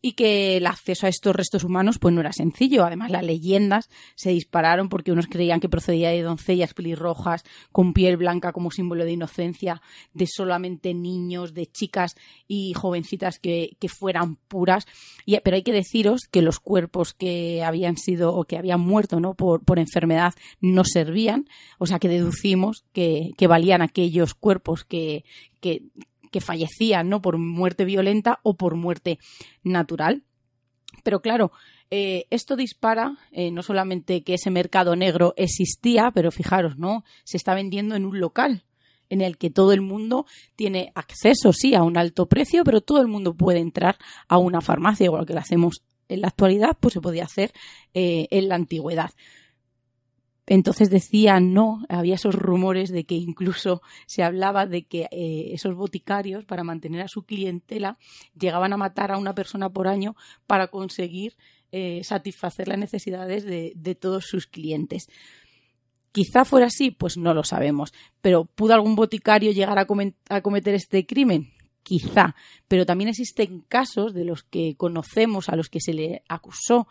B: y que el acceso a estos restos humanos pues no era sencillo. Además, las leyendas se dispararon porque unos creían que procedía de doncellas pelirrojas con piel blanca como símbolo de inocencia, de solamente niños, de chicas y jovencitas que, fueran puras. Y, pero hay que deciros que los cuerpos que habían sido o que habían muerto ¿no? por, por enfermedad no servían, o sea que deducimos que, que valían aquellos cuerpos que, que, que fallecían ¿no? por muerte violenta o por muerte natural. Pero claro, eh, esto dispara eh, no solamente que ese mercado negro existía, pero fijaros, ¿no? Se está vendiendo en un local en el que todo el mundo tiene acceso, sí, a un alto precio, pero todo el mundo puede entrar a una farmacia, igual que lo hacemos en la actualidad, pues se podía hacer eh, en la antigüedad. Entonces decían, no, había esos rumores de que incluso se hablaba de que eh, esos boticarios, para mantener a su clientela, llegaban a matar a una persona por año para conseguir eh, satisfacer las necesidades de, todos sus clientes. Quizá fuera así, pues no lo sabemos. Pero ¿pudo algún boticario llegar a, a cometer este crimen? Quizá. Pero también existen casos de los que conocemos, a los que se le acusó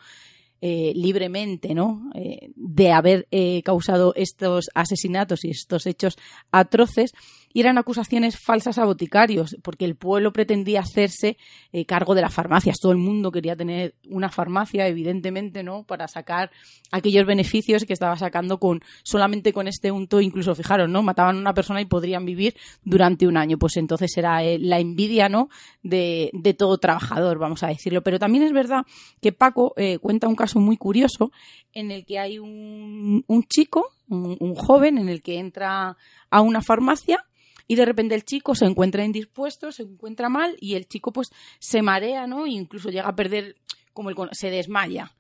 B: eh, libremente, ¿no? Eh, de haber eh, causado estos asesinatos y estos hechos atroces y eran acusaciones falsas a boticarios, porque el pueblo pretendía hacerse eh, cargo de las farmacias. Todo el mundo quería tener una farmacia, evidentemente, ¿no? Para sacar aquellos beneficios que estaba sacando con solamente con este unto, incluso fijaros, ¿no? Mataban a una persona y podrían vivir durante un año. Pues entonces era eh, la envidia, ¿no? De, de, todo trabajador, vamos a decirlo. Pero también es verdad que Paco eh, cuenta un caso muy curioso en el que hay un, un chico, un joven, en el que entra a una farmacia y de repente el chico se encuentra indispuesto, se encuentra mal y el chico pues se marea, ¿no? E incluso llega a perder, como el, se desmaya.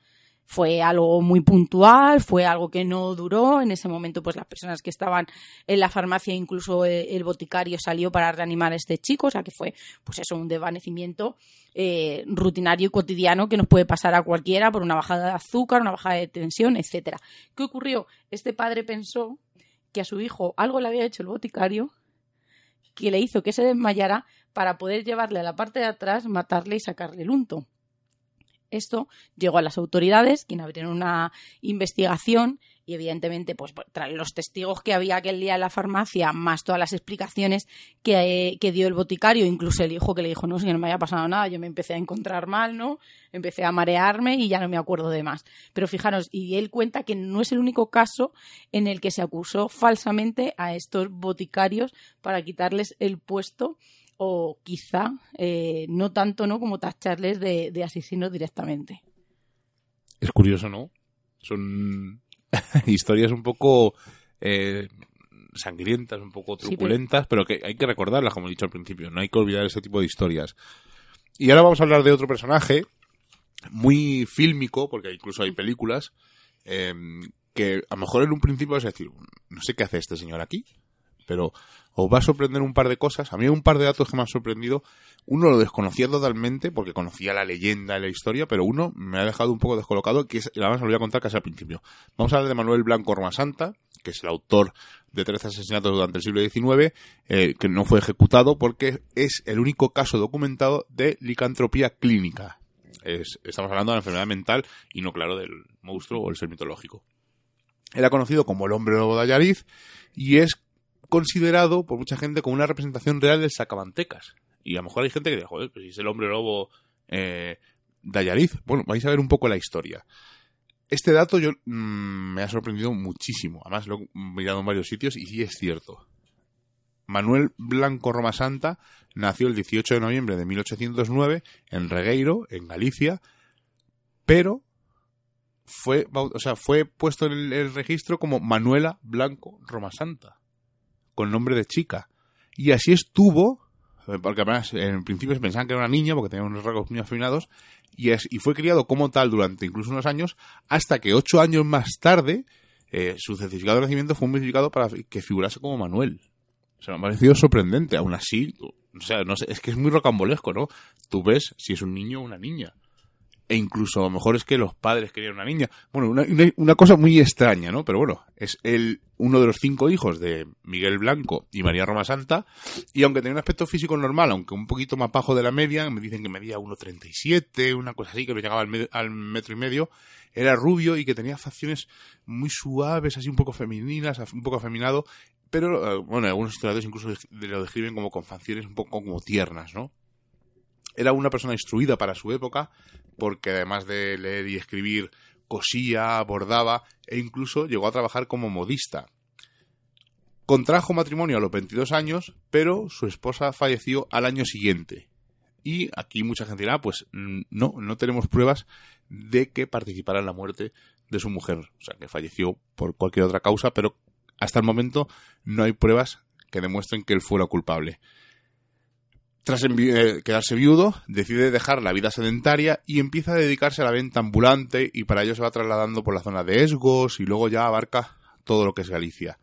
B: Fue algo muy puntual, fue algo que no duró. En ese momento, pues las personas que estaban en la farmacia, incluso eh, el, boticario salió para reanimar a este chico, o sea que fue, pues eso, un desvanecimiento eh, rutinario y cotidiano que nos puede pasar a cualquiera por una bajada de azúcar, una bajada de tensión, etcétera. ¿Qué ocurrió? Este padre pensó que a su hijo algo le había hecho el boticario que le hizo que se desmayara para poder llevarle a la parte de atrás, matarle y sacarle el unto. Esto llegó a las autoridades, quienes abrieron una investigación y evidentemente, pues tras los testigos que había aquel día en la farmacia, más todas las explicaciones que, que, dio el boticario, incluso el hijo que le dijo, no, si no me haya pasado nada, yo me empecé a encontrar mal, ¿no? Empecé a marearme y ya no me acuerdo de más. Pero fijaros, y él cuenta que no es el único caso en el que se acusó falsamente a estos boticarios para quitarles el puesto o quizá eh, no tanto no como tacharles de, de asesinos directamente.
A: Es curioso, ¿no? Son historias un poco eh, sangrientas, un poco
B: Sí, pero-
A: truculentas, pero que hay que recordarlas, como he dicho al principio. No hay que olvidar ese tipo de historias. Y ahora vamos a hablar de otro personaje muy fílmico, porque incluso hay películas, eh, que a lo mejor en un principio vas a decir, no sé qué hace este señor aquí, pero os va a sorprender un par de cosas. A mí un par de datos que me han sorprendido. Uno lo desconocía totalmente porque conocía la leyenda y la historia, pero uno me ha dejado un poco descolocado, que es, además lo voy a contar casi al principio. Vamos a hablar de Manuel Blanco Ormasanta, que es el autor de 13 asesinatos durante el siglo XIX, eh, que no fue ejecutado porque es el único caso documentado de licantropía clínica. Es- estamos hablando de la enfermedad mental y no, claro, del monstruo o el ser mitológico. Era conocido como el hombre lobo de Ayariz y es considerado por mucha gente como una representación real del sacamantecas. Y a lo mejor hay gente que dice, joder, pues es el hombre lobo eh, de Ayariz. Bueno, vais a ver un poco la historia. Este dato yo mm, me ha sorprendido muchísimo. Además lo he mirado en varios sitios y sí es cierto. Manuel Blanco Romasanta nació el 18 de noviembre de 1809 en Regueiro, en Galicia, pero fue, o sea, fue puesto en el, el registro como Manuela Blanco Romasanta, con nombre de chica. Y así estuvo, porque además en principio se pensaban que era una niña porque tenía unos rasgos muy afinados, y, es- y fue criado como tal durante incluso unos años, hasta que ocho años más tarde eh, su certificado de nacimiento fue modificado para que figurase como Manuel. O sea, me ha parecido sorprendente. Aún así, o sea, no es que es muy rocambolesco, ¿no? Tú ves si es un niño o una niña. E incluso a lo mejor es que los padres querían una niña. Bueno, una, una- cosa muy extraña, ¿no? Pero bueno, es el, uno de los cinco hijos de Miguel Blanco y María Roma Santa. Y aunque tenía un aspecto físico normal, aunque un poquito más bajo de la media, me dicen que medía 1,37, una cosa así, que no llegaba al, me- al metro y medio, era rubio y que tenía facciones muy suaves, así un poco femeninas, un poco afeminado, pero eh, bueno, algunos historiadores incluso lo describen como con facciones un poco como tiernas, ¿no? Era una persona instruida para su época, porque además de leer y escribir, cosía, bordaba e incluso llegó a trabajar como modista. Contrajo matrimonio a los 22 años, pero su esposa falleció al año siguiente. Y aquí mucha gente dirá, pues mm, no, no tenemos pruebas de que participara en la muerte de su mujer. O sea, que falleció por cualquier otra causa, pero hasta el momento no hay pruebas que demuestren que él fuera culpable. Tras eh, quedarse viudo, decide dejar la vida sedentaria y empieza a dedicarse a la venta ambulante y para ello se va trasladando por la zona de Esgos y luego ya abarca todo lo que es Galicia.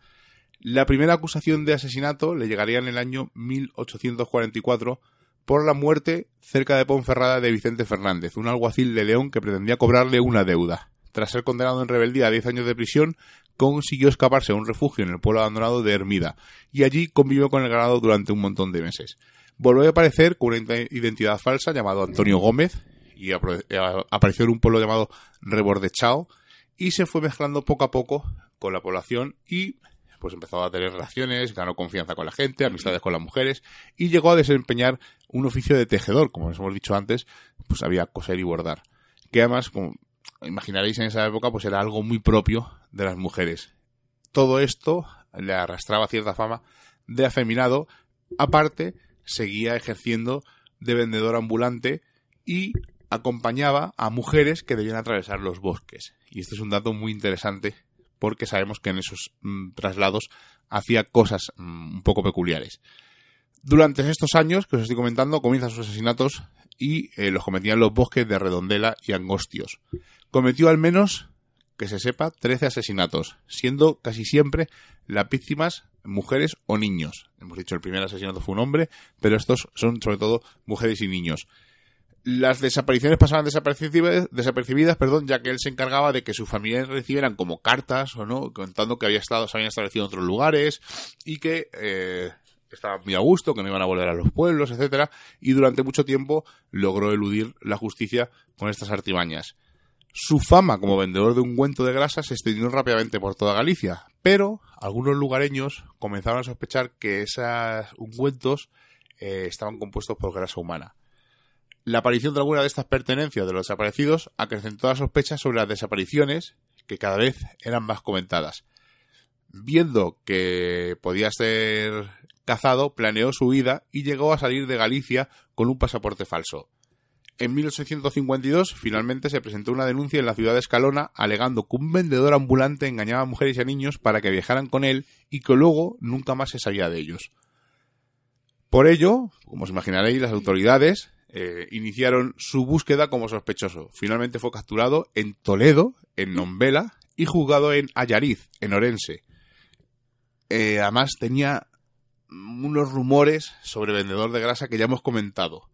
A: La primera acusación de asesinato le llegaría en el año 1844 por la muerte cerca de Ponferrada de Vicente Fernández, un alguacil de León que pretendía cobrarle una deuda. Tras ser condenado en rebeldía a 10 años de prisión, consiguió escaparse a un refugio en el pueblo abandonado de Hermida y allí convivió con el ganado durante un montón de meses. Volvió a aparecer con una ide- identidad falsa llamado Antonio Gómez y eh, apareció en un pueblo llamado Rebordechao y se fue mezclando poco a poco con la población y pues empezó a tener relaciones, ganó confianza con la gente, amistades con las mujeres y llegó a desempeñar un oficio de tejedor, como os hemos dicho antes, pues había coser y bordar, que además, como imaginaréis en esa época, pues era algo muy propio de las mujeres. Todo esto le arrastraba cierta fama de afeminado, aparte seguía ejerciendo de vendedor ambulante y acompañaba a mujeres que debían atravesar los bosques. Y este es un dato muy interesante porque sabemos que en esos mm, traslados hacía cosas mm, un poco peculiares. Durante estos años que os estoy comentando, comienzan sus asesinatos y eh, los cometía en los bosques de Redondela y Angostios. Cometió al menos, que se sepa, 13 asesinatos, siendo casi siempre las víctimas mujeres o niños. Hemos dicho el primer asesinato fue un hombre, pero estos son sobre todo mujeres y niños. Las desapariciones pasaban desapercibidas, perdón, ya que él se encargaba de que sus familiares recibieran como cartas o no, contando que había estado, se habían establecido en otros lugares y que eh, estaban muy a gusto, que no iban a volver a los pueblos, etcétera, y durante mucho tiempo logró eludir la justicia con estas artimañas. Su fama como vendedor de ungüento de grasa se extendió rápidamente por toda Galicia, pero algunos lugareños comenzaron a sospechar que esos ungüentos eh, estaban compuestos por grasa humana. La aparición de alguna de estas pertenencias de los desaparecidos acrecentó las sospechas sobre las desapariciones, que cada vez eran más comentadas. Viendo que podía ser cazado, planeó su huida y llegó a salir de Galicia con un pasaporte falso. En 1852 finalmente se presentó una denuncia en la ciudad de Escalona alegando que un vendedor ambulante engañaba a mujeres y a niños para que viajaran con él y que luego nunca más se sabía de ellos. Por ello, como os imaginaréis, las autoridades eh, iniciaron su búsqueda como sospechoso. Finalmente fue capturado en Toledo, en Nombela, y juzgado en Ayariz, en Orense. Eh, además tenía unos rumores sobre vendedor de grasa que ya hemos comentado.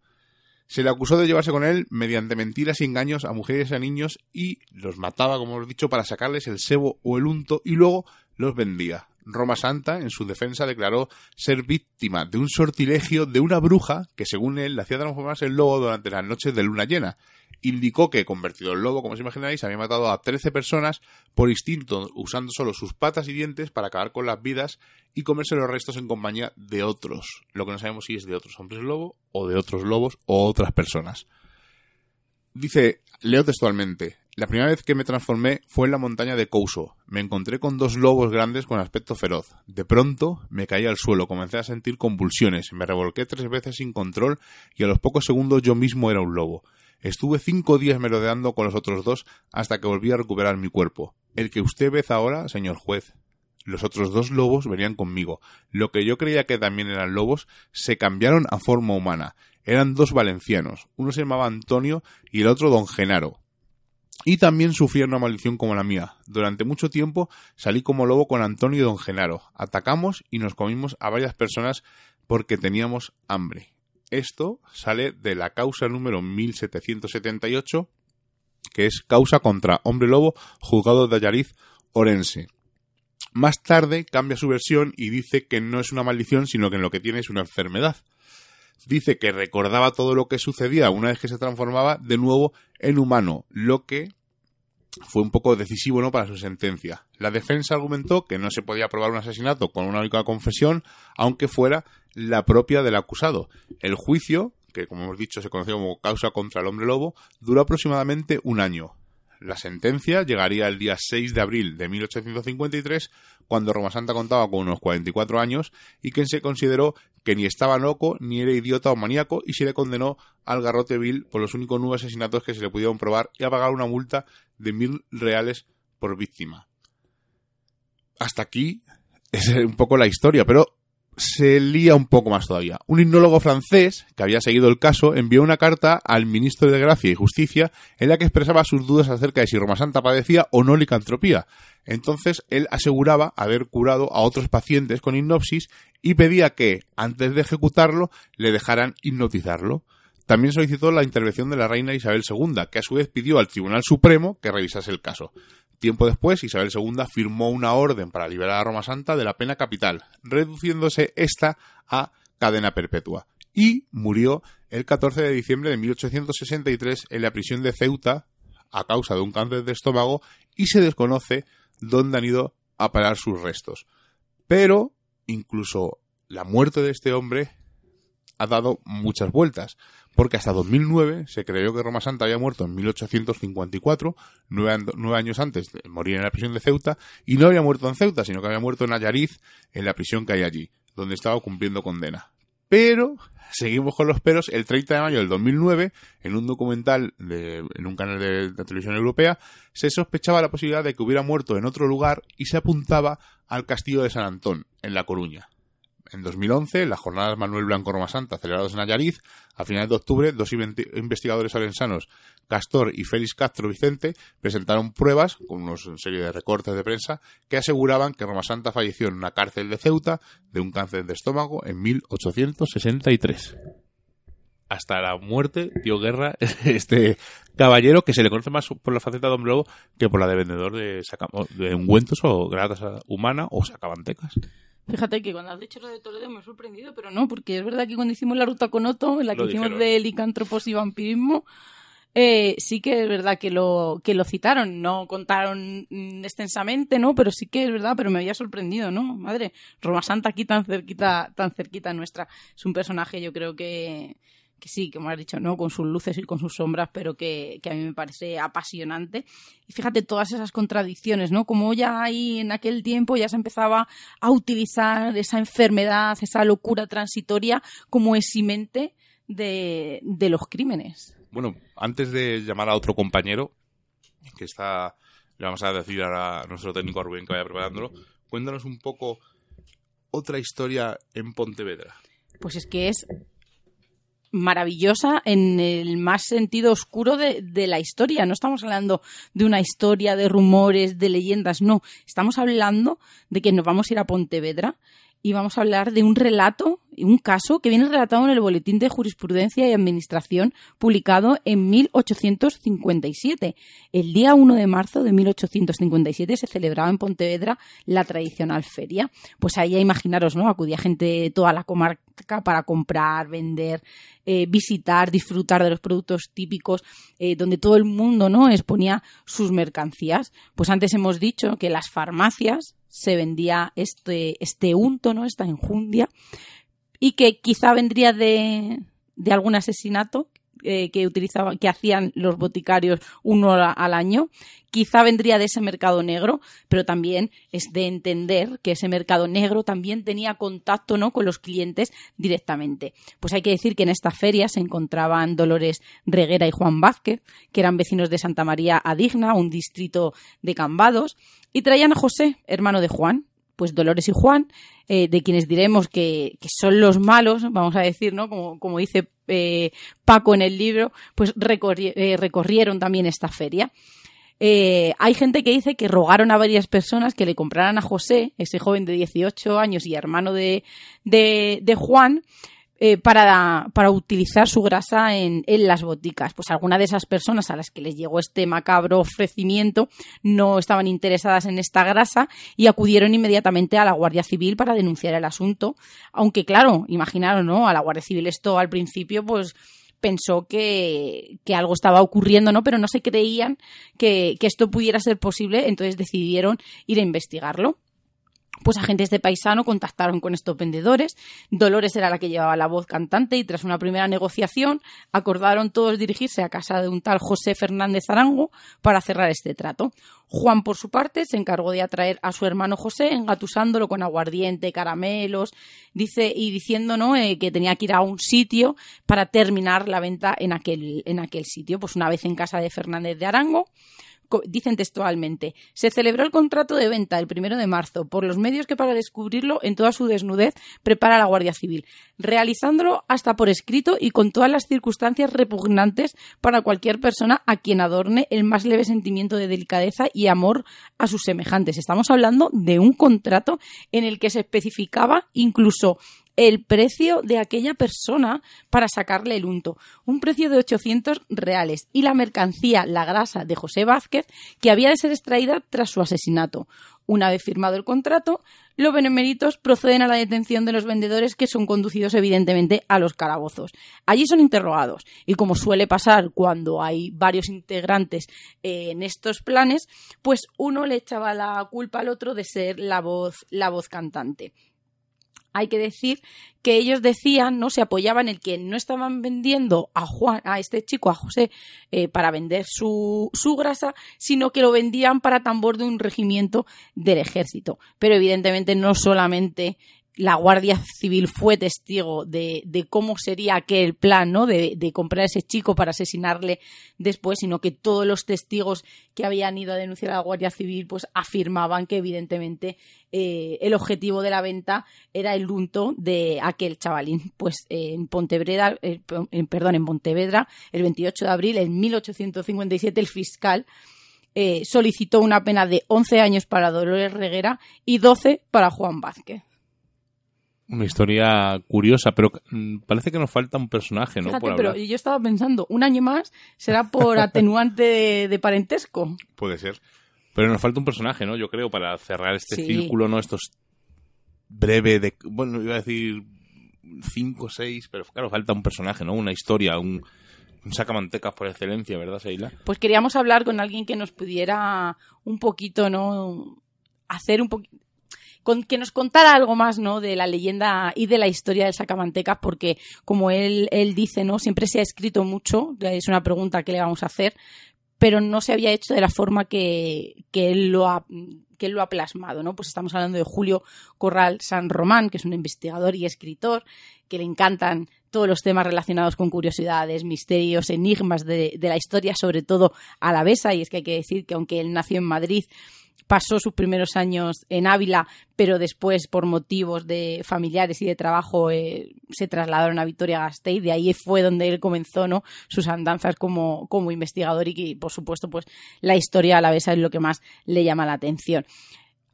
A: Se le acusó de llevarse con él mediante mentiras y engaños a mujeres y a niños y los mataba, como hemos dicho, para sacarles el sebo o el unto y luego los vendía. Roma Santa, en su defensa, declaró ser víctima de un sortilegio de una bruja que, según él, le hacía transformarse en lobo durante las noches de luna llena. Indicó que, convertido en lobo, como os imagináis, había matado a 13 personas por instinto, usando solo sus patas y dientes para acabar con las vidas y comerse los restos en compañía de otros. Lo que no sabemos si es de otros hombres lobo o de otros lobos o otras personas. Dice, leo textualmente, la primera vez que me transformé fue en la montaña de Couso. Me encontré con dos lobos grandes con aspecto feroz. De pronto me caí al suelo, comencé a sentir convulsiones, me revolqué tres veces sin control y a los pocos segundos yo mismo era un lobo. Estuve cinco días merodeando con los otros dos hasta que volví a recuperar mi cuerpo. El que usted ve ahora, señor juez. Los otros dos lobos venían conmigo. Lo que yo creía que también eran lobos se cambiaron a forma humana. Eran dos valencianos. Uno se llamaba Antonio y el otro don Genaro y también sufrí una maldición como la mía. Durante mucho tiempo salí como lobo con Antonio y don Genaro. Atacamos y nos comimos a varias personas porque teníamos hambre. Esto sale de la causa número 1778, que es causa contra hombre lobo juzgado de Ayariz Orense. Más tarde cambia su versión y dice que no es una maldición, sino que en lo que tiene es una enfermedad dice que recordaba todo lo que sucedía una vez que se transformaba de nuevo en humano, lo que fue un poco decisivo ¿no? para su sentencia. La defensa argumentó que no se podía probar un asesinato con una única confesión, aunque fuera la propia del acusado. El juicio, que como hemos dicho se conoció como causa contra el hombre lobo, duró aproximadamente un año. La sentencia llegaría el día 6 de abril de 1853, cuando Roma Santa contaba con unos 44 años y quien se consideró que ni estaba loco, ni era idiota o maníaco, y se le condenó al garrote vil por los únicos nueve asesinatos que se le pudieron probar y a pagar una multa de mil reales por víctima. Hasta aquí es un poco la historia, pero se lía un poco más todavía. Un hipnólogo francés, que había seguido el caso, envió una carta al ministro de Gracia y Justicia en la que expresaba sus dudas acerca de si Roma Santa padecía o no licantropía. Entonces él aseguraba haber curado a otros pacientes con hipnosis y pedía que, antes de ejecutarlo, le dejaran hipnotizarlo. También solicitó la intervención de la reina Isabel II, que a su vez pidió al Tribunal Supremo que revisase el caso. Tiempo después, Isabel II firmó una orden para liberar a Roma Santa de la pena capital, reduciéndose esta a cadena perpetua. Y murió el 14 de diciembre de 1863 en la prisión de Ceuta a causa de un cáncer de estómago y se desconoce dónde han ido a parar sus restos. Pero incluso la muerte de este hombre ha dado muchas vueltas, porque hasta 2009 se creyó que Roma Santa había muerto en 1854, nueve, años antes de morir en la prisión de Ceuta, y no había muerto en Ceuta, sino que había muerto en Ayariz, en la prisión que hay allí, donde estaba cumpliendo condena. Pero seguimos con los peros. El 30 de mayo del 2009, en un documental de, en un canal de, televisión europea, se sospechaba la posibilidad de que hubiera muerto en otro lugar y se apuntaba al castillo de San Antón, en La Coruña. En 2011, las jornadas Manuel Blanco Roma Santa, celebradas en Ayariz, a finales de octubre, dos investigadores orensanos, Castor y Félix Castro Vicente, presentaron pruebas, con una serie de recortes de prensa, que aseguraban que Roma Santa falleció en una cárcel de Ceuta de un cáncer de estómago en 1863 hasta la muerte dio guerra este caballero que se le conoce más por la faceta de hombre lobo que por la de vendedor de, de ungüentos o grasa humana o sacabantecas.
B: Fíjate que cuando has dicho lo de Toledo me ha sorprendido, pero no, porque es verdad que cuando hicimos la ruta con Otto, en la que hicimos de licántropos y vampirismo, eh, sí que es verdad que lo, que lo citaron, no contaron mm, extensamente, ¿no? Pero sí que es verdad, pero me había sorprendido, ¿no? Madre, Roma Santa aquí tan cerquita, tan cerquita nuestra. Es un personaje, yo creo que, que sí, como has dicho, ¿no? Con sus luces y con sus sombras, pero que, a mí me parece apasionante. Y fíjate todas esas contradicciones, ¿no? Como ya ahí en aquel tiempo ya se empezaba a utilizar esa enfermedad, esa locura transitoria como eximente de, de los crímenes.
A: Bueno, antes de llamar a otro compañero, que está, le vamos a decir ahora a nuestro técnico Rubén que vaya preparándolo, cuéntanos un poco otra historia en Pontevedra.
B: Pues es que es maravillosa en el más sentido oscuro de, de, la historia. No estamos hablando de una historia de rumores, de leyendas, no. Estamos hablando de que nos vamos a ir a Pontevedra y vamos a hablar de un relato, un caso que viene relatado en el Boletín de Jurisprudencia y Administración publicado en 1857. El día 1 de marzo de 1857 se celebraba en Pontevedra la tradicional feria. Pues ahí, imaginaros, ¿no? Acudía gente de toda la comarca para comprar, vender, eh, visitar, disfrutar de los productos típicos, eh, donde todo el mundo, ¿no? Exponía sus mercancías. Pues antes hemos dicho que las farmacias se vendía este, este unto, ¿no? esta enjundia, y que quizá vendría de, de algún asesinato eh, que utilizaban, que hacían los boticarios uno al año. Quizá vendría de ese mercado negro, pero también es de entender que ese mercado negro también tenía contacto ¿no? con los clientes directamente. Pues hay que decir que en esta feria se encontraban Dolores Reguera y Juan Vázquez, que eran vecinos de Santa María Adigna, un distrito de Cambados, y traían a José, hermano de Juan, pues Dolores y Juan, eh, de quienes diremos que, que, son los malos, vamos a decir, ¿no? Como, como dice eh, Paco en el libro, pues eh, recorrieron también esta feria. Hay gente que dice que rogaron a varias personas que le compraran a José, ese joven de 18 años y hermano de, de Juan, eh, para, para, utilizar su grasa en, en, las boticas. Pues algunas de esas personas a las que les llegó este macabro ofrecimiento no estaban interesadas en esta grasa y acudieron inmediatamente a la Guardia Civil para denunciar el asunto. Aunque claro, imaginaron, ¿no? A la Guardia Civil esto al principio, pues pensó que, que, algo estaba ocurriendo, ¿no? Pero no se creían que, que esto pudiera ser posible, entonces decidieron ir a investigarlo pues agentes de paisano contactaron con estos vendedores. Dolores era la que llevaba la voz cantante y tras una primera negociación acordaron todos dirigirse a casa de un tal José Fernández Arango para cerrar este trato. Juan, por su parte, se encargó de atraer a su hermano José, engatusándolo con aguardiente, caramelos, dice, y diciendo ¿no? Eh, que tenía que ir a un sitio para terminar la venta en aquel, en aquel sitio. Pues una vez en casa de Fernández de Arango, dicen textualmente, se celebró el contrato de venta el primero de marzo por los medios que para descubrirlo en toda su desnudez prepara la Guardia Civil, realizándolo hasta por escrito y con todas las circunstancias repugnantes para cualquier persona a quien adorne el más leve sentimiento de delicadeza y amor a sus semejantes. Estamos hablando de un contrato en el que se especificaba incluso el precio de aquella persona para sacarle el unto. Un precio de 800 reales. Y la mercancía, la grasa de José Vázquez, que había de ser extraída tras su asesinato. Una vez firmado el contrato, los beneméritos proceden a la detención de los vendedores que son conducidos evidentemente a los calabozos. Allí son interrogados y como suele pasar cuando hay varios integrantes eh, en estos planes, pues uno le echaba la culpa al otro de ser la voz, la voz cantante hay que decir que ellos decían, ¿no? Se apoyaban en que no estaban vendiendo a Juan, a este chico, a José, eh, para vender su, su grasa, sino que lo vendían para tambor de un regimiento del ejército. Pero evidentemente no solamente la Guardia Civil fue testigo de, cómo sería aquel plan, ¿no? De, comprar a ese chico para asesinarle después, sino que todos los testigos que habían ido a denunciar a la Guardia Civil, pues afirmaban que evidentemente eh, el objetivo de la venta era el unto de aquel chavalín. Pues en Pontevedra, eh, perdón, en Pontevedra, el 28 de abril, en 1857, el fiscal eh, solicitó una pena de 11 años para Dolores Reguera y 12 para Juan Vázquez.
A: Una historia curiosa, pero mm, parece que nos falta un personaje, ¿no?
B: Fíjate, pero yo estaba pensando, un año más será por atenuante de, de, parentesco.
A: Puede ser. Pero nos falta un personaje, ¿no? Yo creo, para cerrar este sí. círculo, ¿no? Estos breve de... Bueno, iba a decir cinco, seis, pero claro, falta un personaje, ¿no? Una historia, un, un sacamantecas por excelencia, ¿verdad, Seila?
B: Pues queríamos hablar con alguien que nos pudiera un poquito, ¿no? Hacer un poquito con, que nos contara algo más, ¿no? De la leyenda y de la historia del Sacamantecas, porque como él, él dice, ¿no? Siempre se ha escrito mucho, es una pregunta que le vamos a hacer, pero no se había hecho de la forma que, que él lo ha que lo ha plasmado, ¿no? Pues estamos hablando de Julio Corral San Román, que es un investigador y escritor, que le encantan todos los temas relacionados con curiosidades, misterios, enigmas de, de la historia, sobre todo a la besa, y es que hay que decir que aunque él nació en Madrid, pasó sus primeros años en Ávila, pero después, por motivos de familiares y de trabajo, eh, se trasladaron a Vitoria Gasteiz. De ahí fue donde él comenzó ¿no? sus andanzas como, como investigador y que, por supuesto, pues la historia a la vez es lo que más le llama la atención.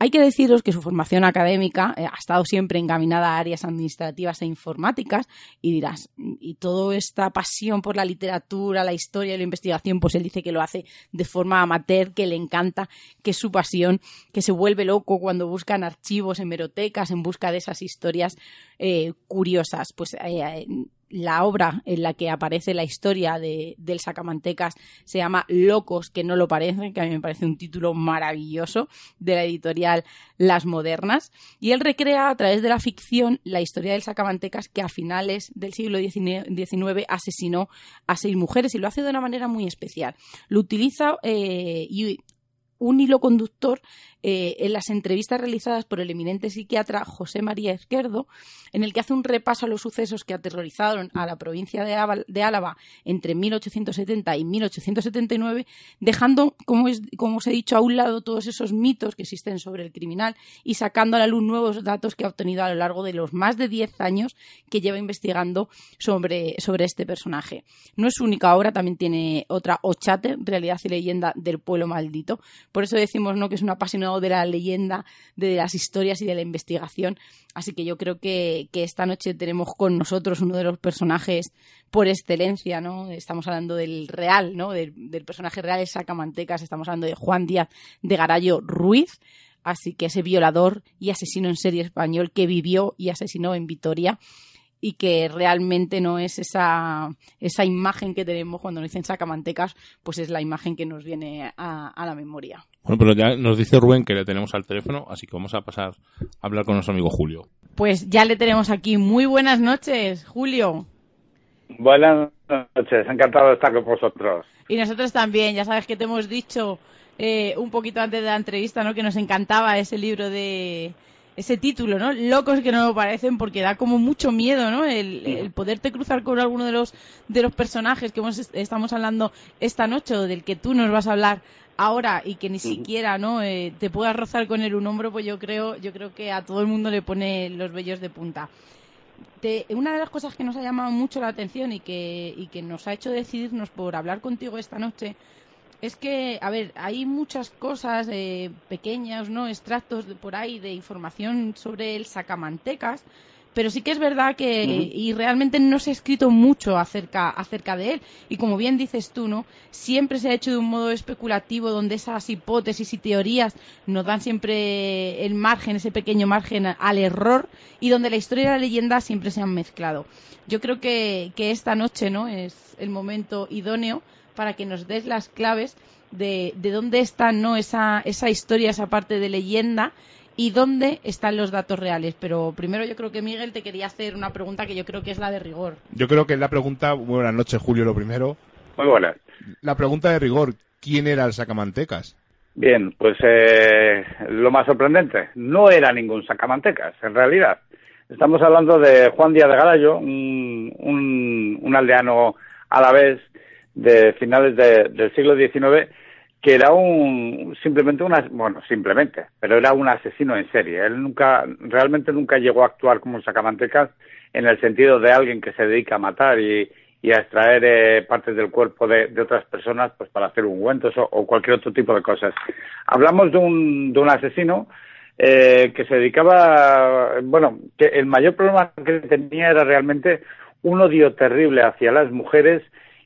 B: Hay que deciros que su formación académica eh, ha estado siempre encaminada a áreas administrativas e informáticas y dirás, y toda esta pasión por la literatura, la historia y la investigación, pues él dice que lo hace de forma amateur, que le encanta, que es su pasión, que se vuelve loco cuando buscan archivos, hemerotecas, en busca de esas historias eh, curiosas. Pues eh, la obra en la que aparece la historia de, del Sacamantecas se llama Locos que no lo parecen, que a mí me parece un título maravilloso de la editorial Las Modernas. Y él recrea a través de la ficción la historia del Sacamantecas que a finales del siglo XIX asesinó a seis mujeres y lo hace de una manera muy especial. Lo utiliza eh, y un hilo conductor eh, en las entrevistas realizadas por el eminente psiquiatra José María Izquierdo, en el que hace un repaso a los sucesos que aterrorizaron a la provincia de, Álava entre 1870 y 1879, dejando, como, como os he dicho, a un lado todos esos mitos que existen sobre el criminal y sacando a la luz nuevos datos que ha obtenido a lo largo de los más de 10 años que lleva investigando sobre, sobre este personaje. No es su única obra, también tiene otra, Ochate, Realidad y Leyenda del Pueblo Maldito, por eso decimos ¿no? que es un apasionado de la leyenda, de las historias y de la investigación. Así que yo creo que, esta noche tenemos con nosotros uno de los personajes por excelencia, ¿no? Estamos hablando del real, ¿no? Del, personaje real de Sacamantecas, estamos hablando de Juan Díaz de Garallo Ruiz. Así que ese violador y asesino en serie español que vivió y asesinó en Vitoria y que realmente no es esa, esa imagen que tenemos cuando nos dicen sacamantecas, pues es la imagen que nos viene a, la memoria.
A: Bueno, pero ya nos dice Rubén que le tenemos al teléfono, así que vamos a pasar a hablar con nuestro amigo Julio.
B: Pues ya le tenemos aquí. Muy buenas noches, Julio.
D: Buenas noches, encantado de estar con vosotros.
B: Y nosotros también, ya sabes que te hemos dicho eh, un poquito antes de la entrevista, ¿no? Que nos encantaba ese libro de ese título, ¿no? Locos que no lo parecen porque da como mucho miedo, ¿no? El, poderte cruzar con alguno de los de los personajes que estamos hablando esta noche o del que tú nos vas a hablar ahora y que ni siquiera, ¿no? Eh, te puedas rozar con él un hombro, pues yo creo yo creo que a todo el mundo le pone los vellos de punta. una de las cosas que nos ha llamado mucho la atención y que, y que nos ha hecho decidirnos por hablar contigo esta noche es que, a ver, hay muchas cosas eh, pequeñas, ¿no? Extractos por ahí de información sobre el sacamantecas, pero sí que es verdad que y realmente no se ha escrito mucho acerca acerca de él. Y como bien dices tú no siempre se ha hecho de un modo especulativo donde esas hipótesis y teorías nos dan siempre el margen ese pequeño margen al error y donde la historia y la leyenda siempre se han mezclado. Yo creo que, que esta noche no es el momento idóneo para que nos des las claves de, de dónde está ¿no? esa, esa historia, esa parte de leyenda y dónde están los datos reales. Pero primero yo creo que Miguel te quería hacer una pregunta que yo creo que es la de rigor.
A: Yo creo que es la pregunta, buenas noches Julio, lo primero.
D: Muy buenas.
A: La pregunta de rigor, ¿quién era el sacamantecas?
D: Bien, pues eh, lo más sorprendente, no era ningún sacamantecas, en realidad. Estamos hablando de Juan Díaz de Galayo, un, un, un aldeano a la vez de finales del siglo XIX que era un simplemente una bueno simplemente pero era un asesino en serie. Él nunca realmente nunca llegó a actuar como un sacamantecas en el sentido de alguien que se dedica a matar y, a extraer eh, partes del cuerpo de, de, otras personas pues para hacer ungüentos o, o, cualquier otro tipo de cosas. Hablamos de un de un asesino eh, que se dedicaba bueno que el mayor problema que tenía era realmente un odio terrible hacia las mujeres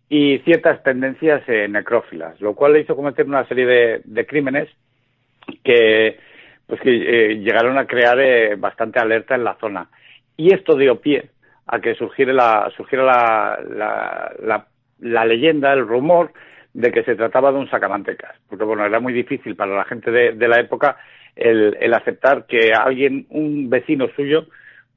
D: y ciertas tendencias eh, necrófilas, lo cual le hizo cometer una serie de, de crímenes que pues que eh, llegaron a crear eh, bastante alerta en la zona. Y esto dio pie a que surgiera la, surgiera la, la, leyenda, el rumor de que se trataba de un sacamantecas, porque bueno, era muy difícil para la gente de, de la época el, el aceptar que alguien, un vecino suyo,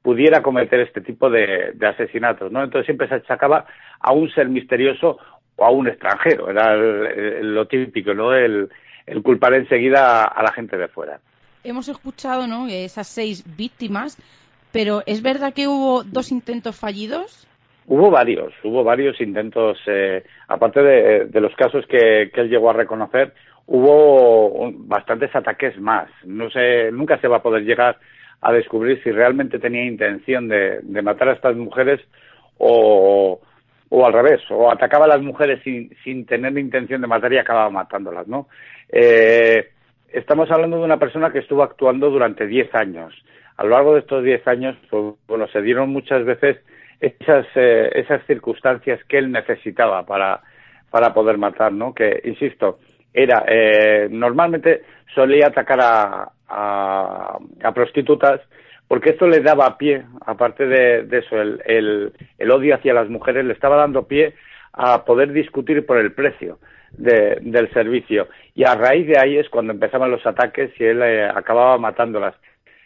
D: pudiera cometer este tipo de, de, asesinatos, ¿no? Entonces siempre se achacaba a un ser misterioso o a un extranjero, era lo típico, ¿no? El, el culpar enseguida a, la gente de fuera.
B: Hemos escuchado, ¿no? Esas seis víctimas, pero ¿es verdad que hubo dos intentos fallidos?
D: Hubo varios, hubo varios intentos, eh, aparte de, los casos que, él llegó a reconocer, hubo bastantes ataques más. No sé, nunca se va a poder llegar a descubrir si realmente tenía intención de, matar a estas mujeres o, o al revés, o atacaba a las mujeres sin, sin tener intención de matar y acababa matándolas, ¿no? Eh, estamos hablando de una persona que estuvo actuando durante 10 años. A lo largo de estos 10 años, pues, bueno, se dieron muchas veces esas, eh, esas circunstancias que él necesitaba para, para poder matar, ¿no? Que, insisto, era, eh, normalmente solía atacar a, a, prostitutas porque esto le daba pie, aparte de, eso, el, el, el, odio hacia las mujeres le estaba dando pie a poder discutir por el precio del servicio. Y a raíz de ahí es cuando empezaban los ataques y él eh, acababa matándolas.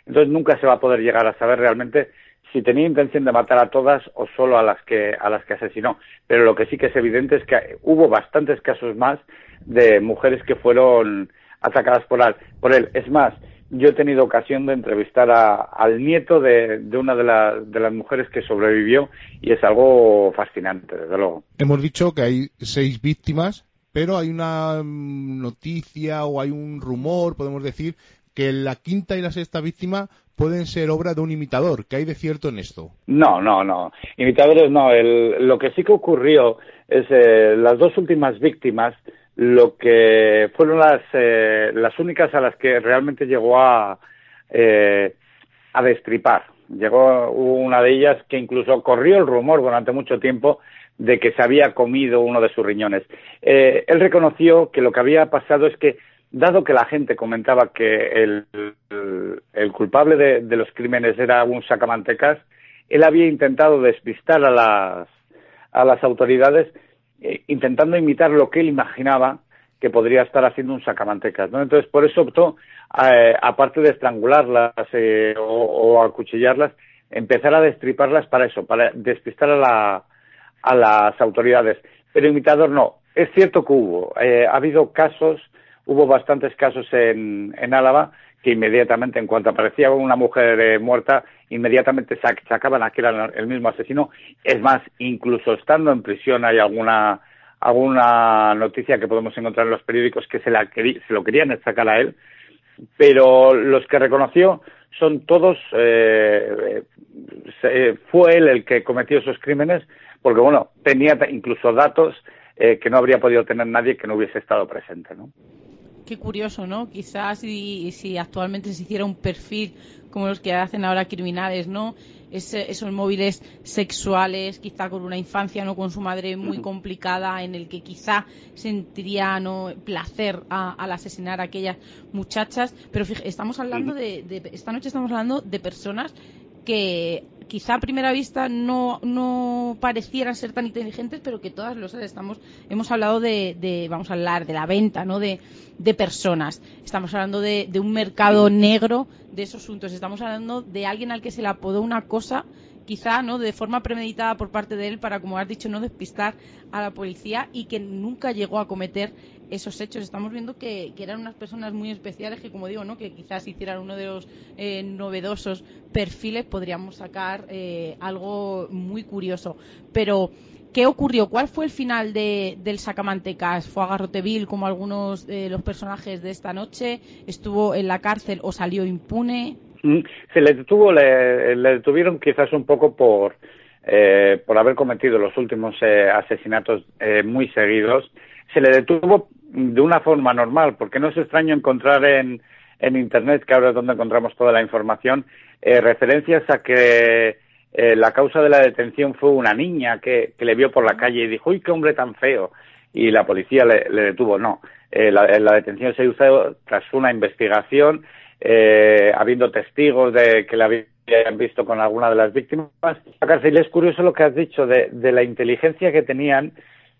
D: Entonces nunca se va a poder llegar a saber realmente si tenía intención de matar a todas o solo a las que a las que asesinó. Pero lo que sí que es evidente es que hubo bastantes casos más de mujeres que fueron atacadas por él. Por él. Es más, yo he tenido ocasión de entrevistar al nieto de, una de, de, las mujeres que sobrevivió y es algo fascinante, desde luego.
A: Hemos dicho que hay seis víctimas, pero hay una mm, noticia o hay un rumor, podemos decir, que la quinta y la sexta víctima pueden ser obra de un imitador. ¿Qué hay de cierto en esto?
D: No, no, no. Imitadores no. lo que sí que ocurrió es eh, las dos últimas víctimas, lo que fueron las, eh, las únicas a las que realmente llegó a, eh, a destripar. Llegó una de ellas que incluso corrió el rumor durante mucho tiempo de que se había comido uno de sus riñones. él reconoció que lo que había pasado es que dado que la gente comentaba que el, el, culpable de, los crímenes era un sacamantecas, él había intentado despistar a las, a las autoridades eh, intentando imitar lo que él imaginaba que podría estar haciendo un sacamantecas. ¿no? Entonces, por eso optó, eh, aparte de estrangularlas eh, o, acuchillarlas, empezar a destriparlas para eso, para despistar a, la, a las autoridades. Pero imitador no. Es cierto que hubo. ha habido casos hubo bastantes casos en, en Álava que inmediatamente, en cuanto aparecía una mujer eh, muerta, inmediatamente sacaban a que era el mismo asesino. Es más, incluso estando en prisión hay alguna alguna noticia que podemos encontrar en los periódicos que se, la se lo querían sacar a él, pero los que reconoció son todos, eh, fue él el que cometió esos crímenes, porque bueno, tenía incluso datos eh, que no habría podido tener nadie que no hubiese estado presente, ¿no?
B: Qué curioso, ¿no? Quizás si, si actualmente se hiciera un perfil como los que hacen ahora criminales, ¿no? esos móviles sexuales, quizá con una infancia, ¿no? Con su madre muy complicada, en el que quizá sentiría, ¿no? Placer al asesinar a aquellas muchachas. Pero fíjate, estamos hablando de, de, esta noche estamos hablando de personas que quizá a primera vista no, no parecieran ser tan inteligentes, pero que todas los estamos, hemos hablado de, vamos a hablar de la venta, ¿no? De, de personas. Estamos hablando de, de un mercado negro de esos asuntos. Estamos hablando de alguien al que se le apodó una cosa quizá no de forma premeditada por parte de él para como has dicho no despistar a la policía y que nunca llegó a cometer esos hechos estamos viendo que, eran unas personas muy especiales que como digo no que quizás hicieran uno de los eh, novedosos perfiles podríamos sacar eh, algo muy curioso pero ¿Qué ocurrió? ¿Cuál fue el final de, del Sacamantecas? ¿Fue a Garroteville como algunos de los personajes de esta noche? ¿Estuvo en la cárcel o salió impune?
D: Mm, se le detuvo, le, detuvieron quizás un poco por, eh, por haber cometido los últimos eh, asesinatos eh, muy seguidos. Se le detuvo de una forma normal, porque no es extraño encontrar en, en Internet, que ahora es donde encontramos toda la información, referencias a que la causa de la detención fue una niña que, que, le vio por la calle y dijo, ¡uy, qué hombre tan feo! Y la policía le, detuvo. No, la, la, detención se hizo tras una investigación eh, habiendo testigos de que la habían visto con alguna de las víctimas. La cárcel es curioso lo que has dicho de, la inteligencia que tenían,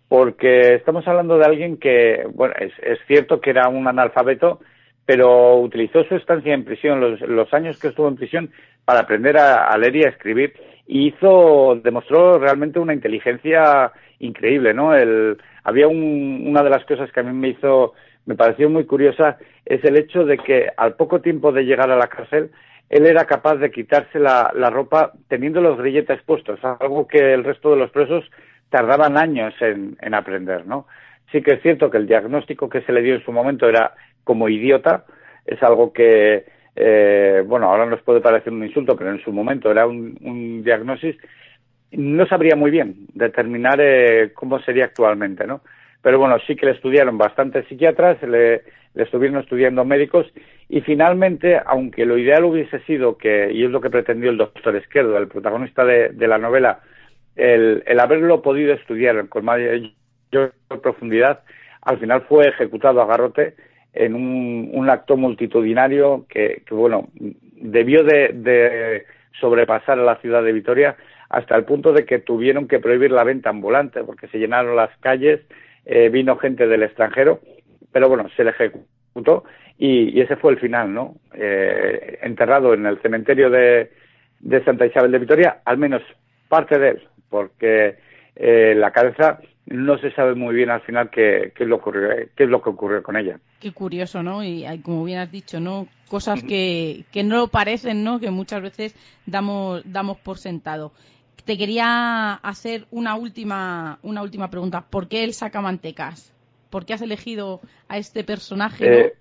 D: porque estamos hablando de alguien que, bueno, es, cierto que era un analfabeto, pero utilizó su estancia en prisión, los, años que estuvo en prisión, para aprender a, leer y a escribir. Y hizo, demostró realmente una inteligencia increíble, ¿no? El, había una de las cosas que a mí me hizo me pareció muy curiosa es el hecho de que al poco tiempo de llegar a la cárcel él era capaz de quitarse la, ropa teniendo los grilletes puestos, algo que el resto de los presos tardaban años en, en aprender, ¿no? Sí que es cierto que el diagnóstico que se le dio en su momento era como idiota, es algo que, eh, bueno, ahora nos puede parecer un insulto, pero en su momento era un, un diagnóstico, no sabría muy bien determinar eh, cómo sería actualmente, ¿no? Pero bueno, sí que le estudiaron bastantes psiquiatras, le, le estuvieron estudiando médicos y finalmente, aunque lo ideal hubiese sido que, y es lo que pretendió el doctor Esquerdo, el protagonista de la novela, el, el, haberlo podido estudiar con mayor profundidad, al final fue ejecutado a garrote en un, acto multitudinario que, que bueno, debió de, de, sobrepasar a la ciudad de Vitoria hasta el punto de que tuvieron que prohibir la venta ambulante porque se llenaron las calles, eh, vino gente del extranjero, pero bueno, se le ejecutó y, y ese fue el final, ¿no? Eh, enterrado en el cementerio de, de Santa Isabel de Vitoria, al menos parte de él, porque eh, la cabeza no se sabe muy bien al final qué, qué, es lo ocurrió, qué es lo que ocurrió con ella.
B: Qué curioso, ¿no? Y hay, como bien has dicho, ¿no? Cosas que, que no parecen, ¿no? Que muchas veces damos, damos por sentado. Te quería hacer una última, una última pregunta. ¿Por qué el sacamantecas? ¿Por qué has elegido a este personaje? ¿no?
D: Eh,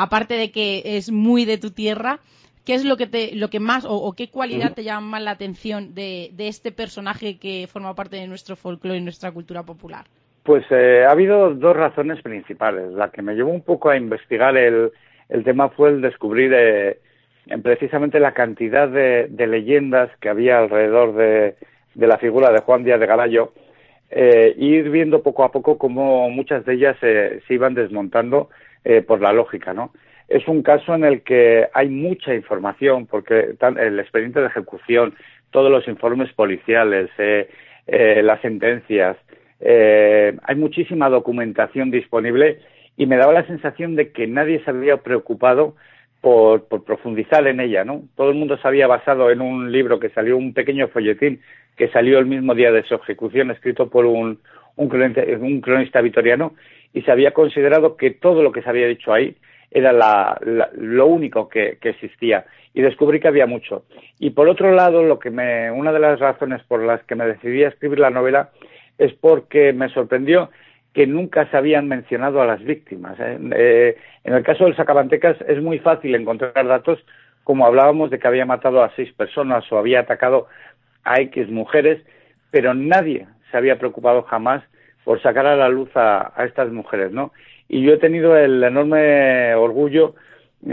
B: Aparte de que es muy de tu tierra, ¿qué es lo que te, lo que más o, o qué cualidad te llama más la atención de, de, este personaje que forma parte de nuestro folclore y nuestra cultura popular?
D: Pues eh, ha habido dos razones principales. La que me llevó un poco a investigar el, el tema fue el descubrir eh, precisamente la cantidad de, de, leyendas que había alrededor de, de, la figura de Juan Díaz de Galayo, eh, ir viendo poco a poco cómo muchas de ellas se iban desmontando eh, por la lógica, ¿no? Es un caso en el que hay mucha información, porque el expediente de ejecución, todos los informes policiales, eh, eh, las sentencias, eh, hay muchísima documentación disponible y me daba la sensación de que nadie se había preocupado por, por, profundizar en ella, ¿no? Todo el mundo se había basado en un libro que salió, un pequeño folletín que salió el mismo día de su ejecución, escrito por un, un, un cronista vitoriano, y se había considerado que todo lo que se había dicho ahí era la, lo único que, existía y descubrí que había mucho. Y por otro lado, lo que me, una de las razones por las que me decidí a escribir la novela es porque me sorprendió que nunca se habían mencionado a las víctimas. ¿eh? Eh, en el caso del Sacabantecas es muy fácil encontrar datos como hablábamos de que había matado a seis personas o había atacado a X mujeres, pero nadie se había preocupado jamás por sacar a la luz a estas mujeres, ¿no? Y yo he tenido el enorme orgullo,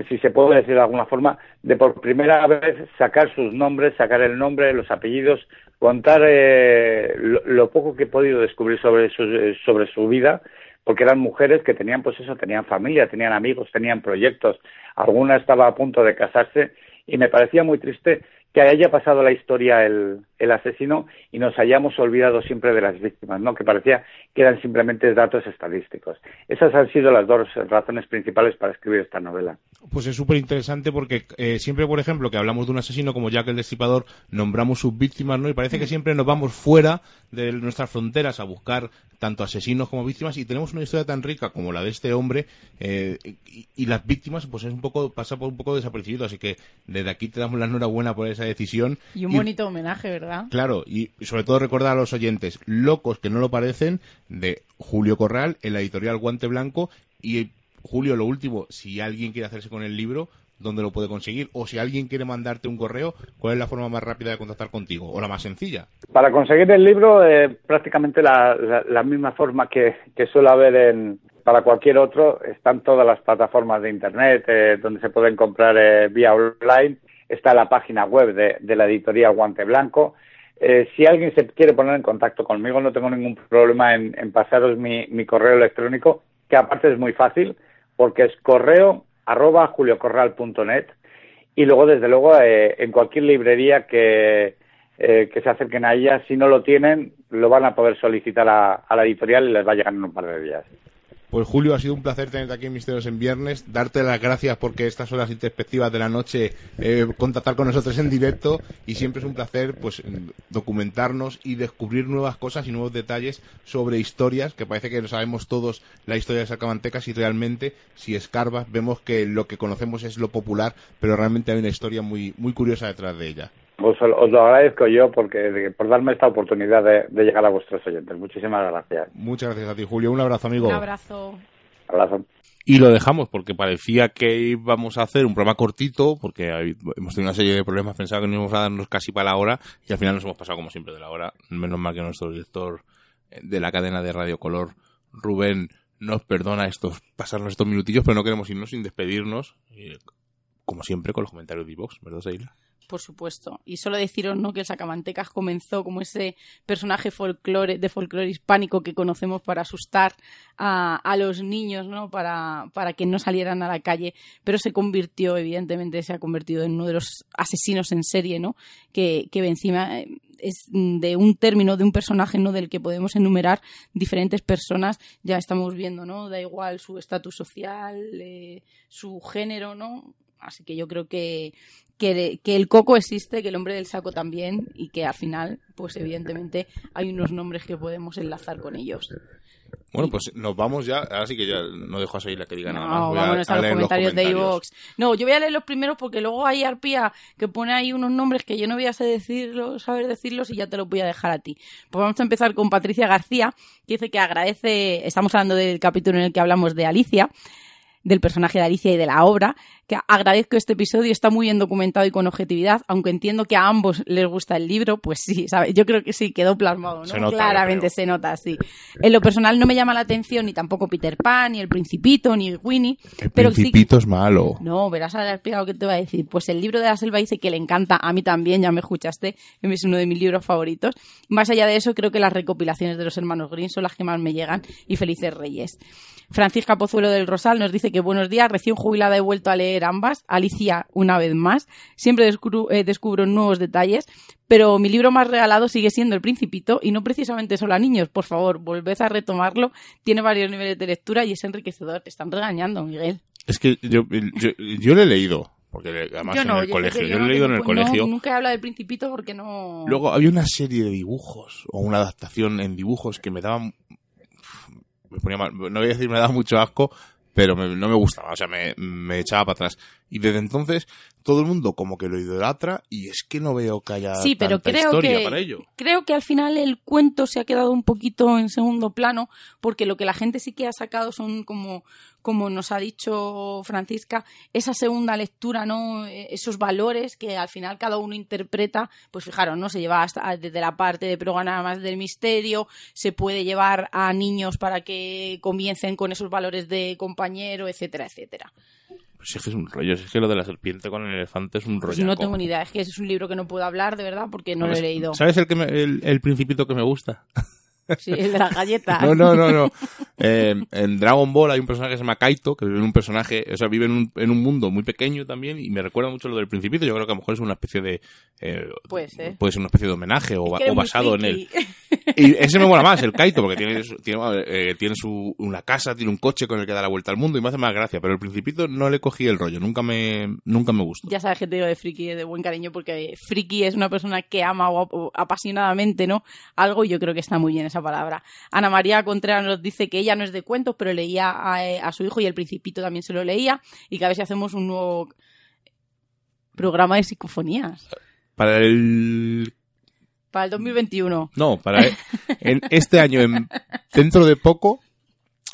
D: si se puede decir de alguna forma, de por primera vez sacar sus nombres, sacar el nombre, los apellidos, contar eh, lo, poco que he podido descubrir sobre su, sobre su vida, porque eran mujeres que tenían, pues eso, tenían familia, tenían amigos, tenían proyectos. Alguna estaba a punto de casarse y me parecía muy triste que haya pasado la historia el, el, asesino y nos hayamos olvidado siempre de las víctimas, ¿no? Que parecía que eran simplemente datos estadísticos. Esas han sido las dos razones principales para escribir esta novela.
A: Pues es súper interesante porque eh, siempre, por ejemplo, que hablamos de un asesino como Jack el Destripador, nombramos sus víctimas, ¿no? Y parece que siempre nos vamos fuera de nuestras fronteras a buscar tanto asesinos como víctimas y tenemos una historia tan rica como la de este hombre eh, y, y, las víctimas pues es un poco pasa por un poco desapercibido así que desde aquí te damos la enhorabuena por esa decisión
B: y un y, bonito homenaje verdad
A: claro y, y sobre todo recordar a los oyentes locos que no lo parecen de Julio Corral en la editorial Guante Blanco y Julio lo último si alguien quiere hacerse con el libro dónde lo puede conseguir o si alguien quiere mandarte un correo, ¿cuál es la forma más rápida de contactar contigo o la más sencilla?
D: Para conseguir el libro, eh, prácticamente la, la, la, misma forma que, que suele haber en, para cualquier otro, están todas las plataformas de Internet eh, donde se pueden comprar eh, vía online, está la página web de, de la editorial Guante Blanco. Eh, si alguien se quiere poner en contacto conmigo, no tengo ningún problema en, pasaros mi, mi correo electrónico, que aparte es muy fácil, porque es correo arroba juliocorral.net y luego, desde luego, eh, en cualquier librería que, eh, que se acerquen a ella, si no lo tienen, lo van a poder solicitar a, la editorial y les va a llegar en un par de días.
A: Pues Julio, ha sido un placer tenerte aquí en Misterios en Viernes, darte las gracias porque estas horas introspectivas de la noche eh, contactar con nosotros en directo y siempre es un placer pues documentarnos y descubrir nuevas cosas y nuevos detalles sobre historias que parece que sabemos todos la historia de Sacamantecas y realmente si escarbas vemos que lo que conocemos es lo popular pero realmente hay una historia muy muy curiosa detrás de ella.
D: Pues os lo agradezco yo porque por darme esta oportunidad de, llegar a vuestros oyentes. Muchísimas gracias.
A: Muchas gracias a ti, Julio. Un abrazo, amigo.
B: Un abrazo.
D: Abrazo.
A: Y lo dejamos porque parecía que íbamos a hacer un programa cortito, porque hemos tenido una serie de problemas, pensaba que no íbamos a darnos casi para la hora, y al final nos hemos pasado como siempre de la hora. Menos mal que nuestro director de la cadena de Radio Color, Rubén, nos perdona estos, pasarnos estos minutillos, pero no queremos irnos sin despedirnos, como siempre, con los comentarios de Vox, ¿verdad, Seila?
B: Por supuesto. Y solo deciros ¿no? que el Sacamantecas comenzó como ese personaje folclore, de folclore hispánico que conocemos para asustar a, a los niños, ¿no? Para, para, que no salieran a la calle, pero se convirtió, evidentemente, se ha convertido en uno de los asesinos en serie, ¿no? Que, que encima eh, es de un término, de un personaje, ¿no? Del que podemos enumerar diferentes personas, ya estamos viendo, ¿no? Da igual su estatus social, eh, su género, ¿no? Así que yo creo que, que, el coco existe, que el hombre del saco también, y que al final, pues evidentemente, hay unos nombres que podemos enlazar con ellos.
A: Bueno, pues nos vamos ya. Ahora sí que ya no dejo a seguir la que diga nada
B: más. No, vámonos a, los, comentarios de iVox. No, yo voy a leer los primeros porque luego hay Arpía que pone ahí unos nombres que yo no voy a saber decirlos, saber decirlos y ya te los voy a dejar a ti. Pues vamos a empezar con Patricia García, que dice que agradece. Estamos hablando del capítulo en el que hablamos de Alicia del personaje de Alicia y de la obra, que agradezco este episodio, está muy bien documentado y con objetividad, aunque entiendo que a ambos les gusta el libro, pues sí, ¿sabes? Yo creo que sí, quedó plasmado, ¿no? Claramente se nota, sí. En lo personal no me llama la atención ni tampoco Peter Pan, ni El Principito, ni Winnie.
A: El pero Principito es malo.
B: No, verás a explicado que te va a decir. Pues el libro de la selva dice que le encanta, a mí también, ya me escuchaste, es uno de mis libros favoritos. Más allá de eso, creo que las recopilaciones de los hermanos Green son las que más me llegan y Felices Reyes. Francisca Pozuelo del Rosal nos dice que buenos días, recién jubilada he vuelto a leer ambas, Alicia una vez más, siempre eh, descubro, nuevos detalles, pero mi libro más regalado sigue siendo El Principito y no precisamente solo a niños, por favor, volved a retomarlo, tiene varios niveles de lectura y es enriquecedor, te están regañando, Miguel.
A: Es que yo, yo, lo he leído, porque además en el colegio, yo, lo he leído en el colegio.
B: Nunca he hablado del Principito porque no...
A: Luego había una serie de dibujos, o una adaptación en dibujos que me daban no voy a decir me daba mucho asco, pero no me gustaba, o sea, me, me echaba para atrás. Y desde entonces todo el mundo como que lo idolatra y es que no veo que haya sí, pero creo historia
B: que,
A: para ello.
B: Creo que al final el cuento se ha quedado un poquito en segundo plano porque lo que la gente sí que ha sacado son como como nos ha dicho Francisca, esa segunda lectura, ¿no? E, esos valores que al final cada uno interpreta, pues fijaros, ¿no? Se lleva hasta desde la parte de programas del misterio, se puede llevar a niños para que comiencen con esos valores de compañero, etcétera, etcétera.
A: Pues es que es un rollo, es que lo de la serpiente con el elefante es un rollo.
B: Pues no tengo ni idea, es que es un libro que no puedo hablar de verdad porque no lo he leído.
A: ¿Sabes el, que el, principito que me gusta?
B: Sí, el de las galletas.
A: no, no, no, no. Eh, en Dragon Ball hay un personaje que se llama Kaito, que vive en un personaje, o sea, vive en un, en un mundo muy pequeño también, y me recuerda mucho lo del Principito. Yo creo que a lo mejor es una especie de. Eh, puede ser. Puede ser una especie de homenaje o, basado en él. Y ese me mola más, el Kaito, porque tiene, tiene, eh, tiene su, una casa, tiene un coche con el que da la vuelta al mundo y me hace más gracia. Pero el Principito no le cogí el rollo, nunca me, nunca me gustó.
B: Ya sabes que te digo de friki de buen cariño, porque friki es una persona que ama o, apasionadamente, ¿no? Algo y yo creo que está muy bien esa palabra. Ana María Contreras nos dice que ella no es de cuentos, pero leía a, su hijo y el Principito también se lo leía y que a ver si hacemos un nuevo programa de psicofonías.
A: Para el
B: para el 2021.
A: No, para en este año, en, dentro de poco,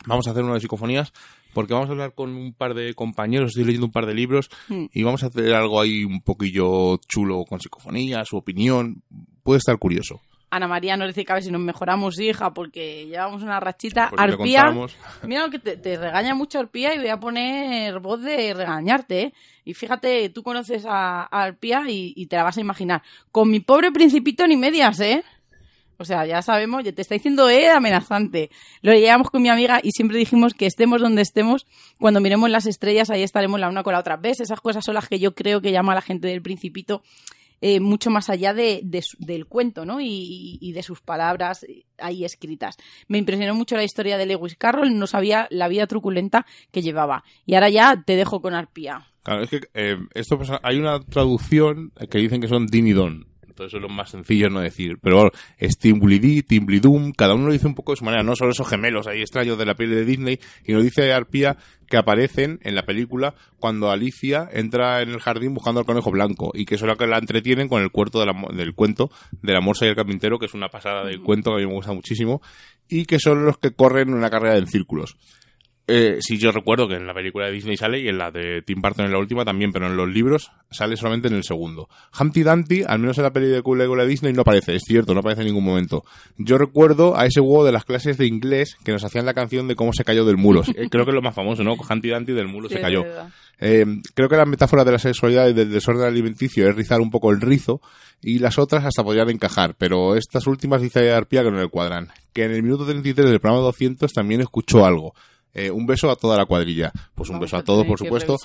A: vamos a hacer una de psicofonías porque vamos a hablar con un par de compañeros, estoy leyendo un par de libros hmm. y vamos a hacer algo ahí un poquillo chulo con psicofonías, su opinión, puede estar curioso.
B: Ana María nos dice que a ver si nos mejoramos, hija, porque llevamos una rachita. Arpía, mira que te, regaña mucho Arpía y voy a poner voz de regañarte. ¿eh? Y fíjate, tú conoces a, Arpía y, te la vas a imaginar. Con mi pobre principito ni medias, ¿eh? O sea, ya sabemos, ya te está diciendo, eh, amenazante. Lo llevamos con mi amiga y siempre dijimos que estemos donde estemos, cuando miremos las estrellas, ahí estaremos la una con la otra. ¿Ves? Esas cosas son las que yo creo que llama a la gente del principito eh, mucho más allá de, del cuento, ¿no? Y, de sus palabras ahí escritas. Me impresionó mucho la historia de Lewis Carroll, no sabía la vida truculenta que llevaba. Y ahora ya te dejo con Arpía.
A: Claro, es que eh, esto pasa- hay una traducción que dicen que son din Entonces es lo más sencillo no decir. Pero bueno, es Timblidí, Timblidum, cada uno lo dice un poco de su manera. No son esos gemelos ahí extraños de la peli de Disney. Y nos dice Arpía que aparecen en la película cuando Alicia entra en el jardín buscando al conejo blanco. Y que eso es lo que la entretienen con el, cuerto de la del cuento de la morsa y el carpintero, que es una pasada del cuento que a mí me gusta muchísimo. Y que son los que corren una carrera en círculos. Eh, sí, yo recuerdo que en la película de Disney sale y en la de Tim Burton en la última también, pero en los libros sale solamente en el segundo. Humpty Dumpty, al menos en la película de Disney, no aparece, es cierto, no aparece en ningún momento. Yo recuerdo a ese huevo de las clases de inglés que nos hacían la canción de cómo se cayó del muro. Eh, Creo que es lo más famoso, ¿no? Humpty Dumpty del muro
B: Sí,
A: se cayó. Eh, creo que la metáfora de la sexualidad y del desorden alimenticio es rizar un poco el rizo y las otras hasta podrían encajar, pero estas últimas dice Arpía que no le cuadran. Que en el minuto 33 del programa 200 también escuchó algo. Eh, un beso a toda la cuadrilla. Pues un
B: Vamos
A: beso a
B: a
A: todos, por supuesto.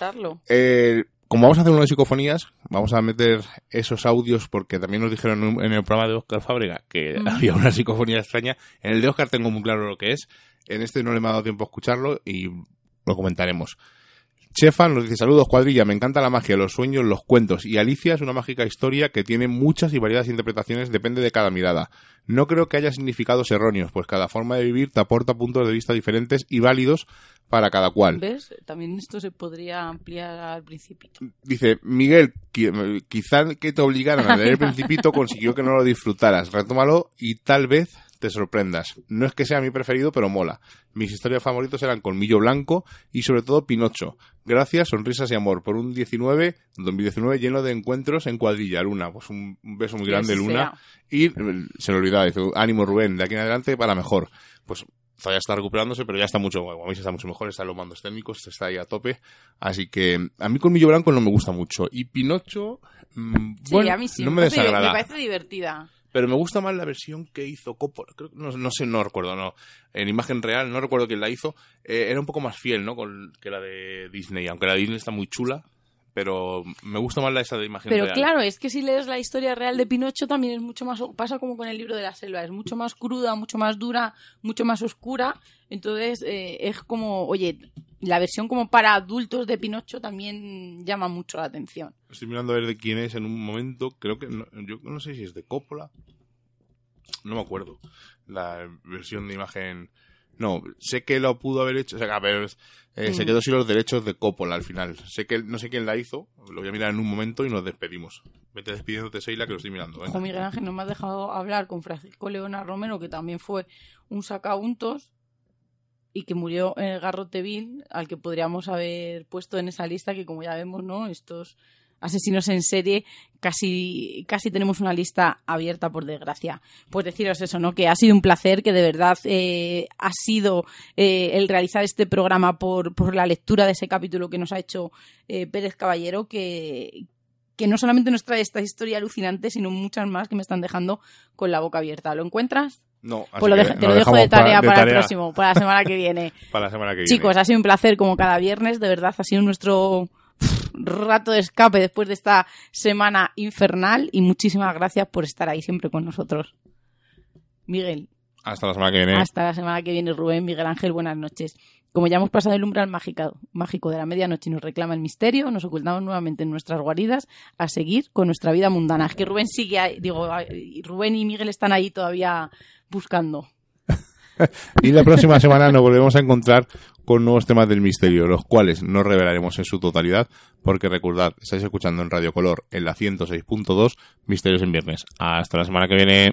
A: Eh, como vamos a hacer unas psicofonías, vamos a meter esos audios porque también nos dijeron en el programa de Oscar Fábrega que
B: Mm.
A: había una psicofonía extraña. En el de Oscar tengo muy claro lo que es. En este no le me ha dado tiempo a escucharlo y lo comentaremos. Chefan nos dice saludos cuadrilla, me encanta la magia, los sueños, los cuentos y Alicia es una mágica historia que tiene muchas y variadas interpretaciones, depende de cada mirada. No creo que haya significados erróneos, pues cada forma de vivir te aporta puntos de vista diferentes y válidos para cada cual.
B: ¿Ves? También esto se podría ampliar al principito.
A: Dice, Miguel, qui- quizá que te obligaran a leer el Principito consiguió que no lo disfrutaras. Retómalo y tal vez te sorprendas. No es que sea mi preferido, pero mola. Mis historias favoritos eran Colmillo Blanco y sobre todo Pinocho. Gracias, sonrisas y amor por un 19, 2019 lleno de encuentros en cuadrilla, Luna. Pues un, un beso muy grande, Luna. Y eh, se le olvidaba, dice, ánimo Rubén, de aquí en adelante para mejor. Pues todavía está recuperándose, pero ya está mucho, bueno, a mí se está mucho mejor, está en los mandos técnicos, está ahí a tope. Así que a mí Colmillo Blanco no me gusta mucho. Y Pinocho, mm,
B: Sí,
A: bueno,
B: a mí sí.
A: no me desagrada.
B: Me parece divertida.
A: Pero me gusta más la versión que hizo Coppola. Creo, no, no sé, no recuerdo, no. En imagen real, no recuerdo quién la hizo. Eh, era un poco más fiel, ¿no? Con, que la de Disney. Aunque la de Disney está muy chula. Pero me gusta más la esa de imagen
B: Pero
A: real.
B: claro, es que si lees la historia real de Pinocho también es mucho más, pasa como con el libro de la selva, es mucho más cruda, mucho más dura, mucho más oscura. Entonces eh, es como, oye, la versión como para adultos de Pinocho también llama mucho la atención.
A: Estoy mirando a ver de quién es en un momento. Creo que. No, yo no sé si es de Coppola. No me acuerdo. La versión de imagen. No, sé que lo pudo haber hecho. O sea, a ver, eh, se
B: Mm.
A: quedó sin los derechos de Coppola al final. Sé que no sé quién la hizo. Lo voy a mirar en un momento y nos despedimos. Vete despidiéndote, Seila, que lo estoy mirando. venga.
B: Ojo, Miguel Ángel, no me has dejado hablar con Francisco Leona Romero, que también fue un sacauntos y que murió en el Garrote Vil, al que podríamos haber puesto en esa lista, que como ya vemos, ¿no? Estos asesinos en serie, casi, casi tenemos una lista abierta, por desgracia. Pues deciros eso, ¿no? Que ha sido un placer, que de verdad eh, ha sido eh, el realizar este programa por, por la lectura de ese capítulo que nos ha hecho eh, Pérez Caballero, que, que no solamente nos trae esta historia alucinante, sino muchas más que me están dejando con la boca abierta. ¿Lo encuentras?
A: No, así
B: Pues lo
A: que
B: te lo dejo de tarea para, el
A: tarea
B: próximo, para la semana que viene.
A: Para la semana que viene.
B: Chicos, ha sido un placer como cada viernes, de verdad, ha sido nuestro pff, rato de escape después de esta semana infernal y muchísimas gracias por estar ahí siempre con nosotros. Miguel,
A: Hasta la semana que viene.
B: hasta la semana que viene, Rubén, Miguel Ángel, buenas noches. Como ya hemos pasado el umbral mágico, mágico de la medianoche y nos reclama el misterio, nos ocultamos nuevamente en nuestras guaridas a seguir con nuestra vida mundana. Es que Rubén sigue ahí, digo, Rubén y Miguel están ahí todavía buscando.
A: Y la próxima semana nos volvemos a encontrar con nuevos temas del misterio, los cuales no revelaremos en su totalidad, porque recordad, estáis escuchando en Radio Color en la 106.2 Misterios en Viernes. Hasta la semana que viene.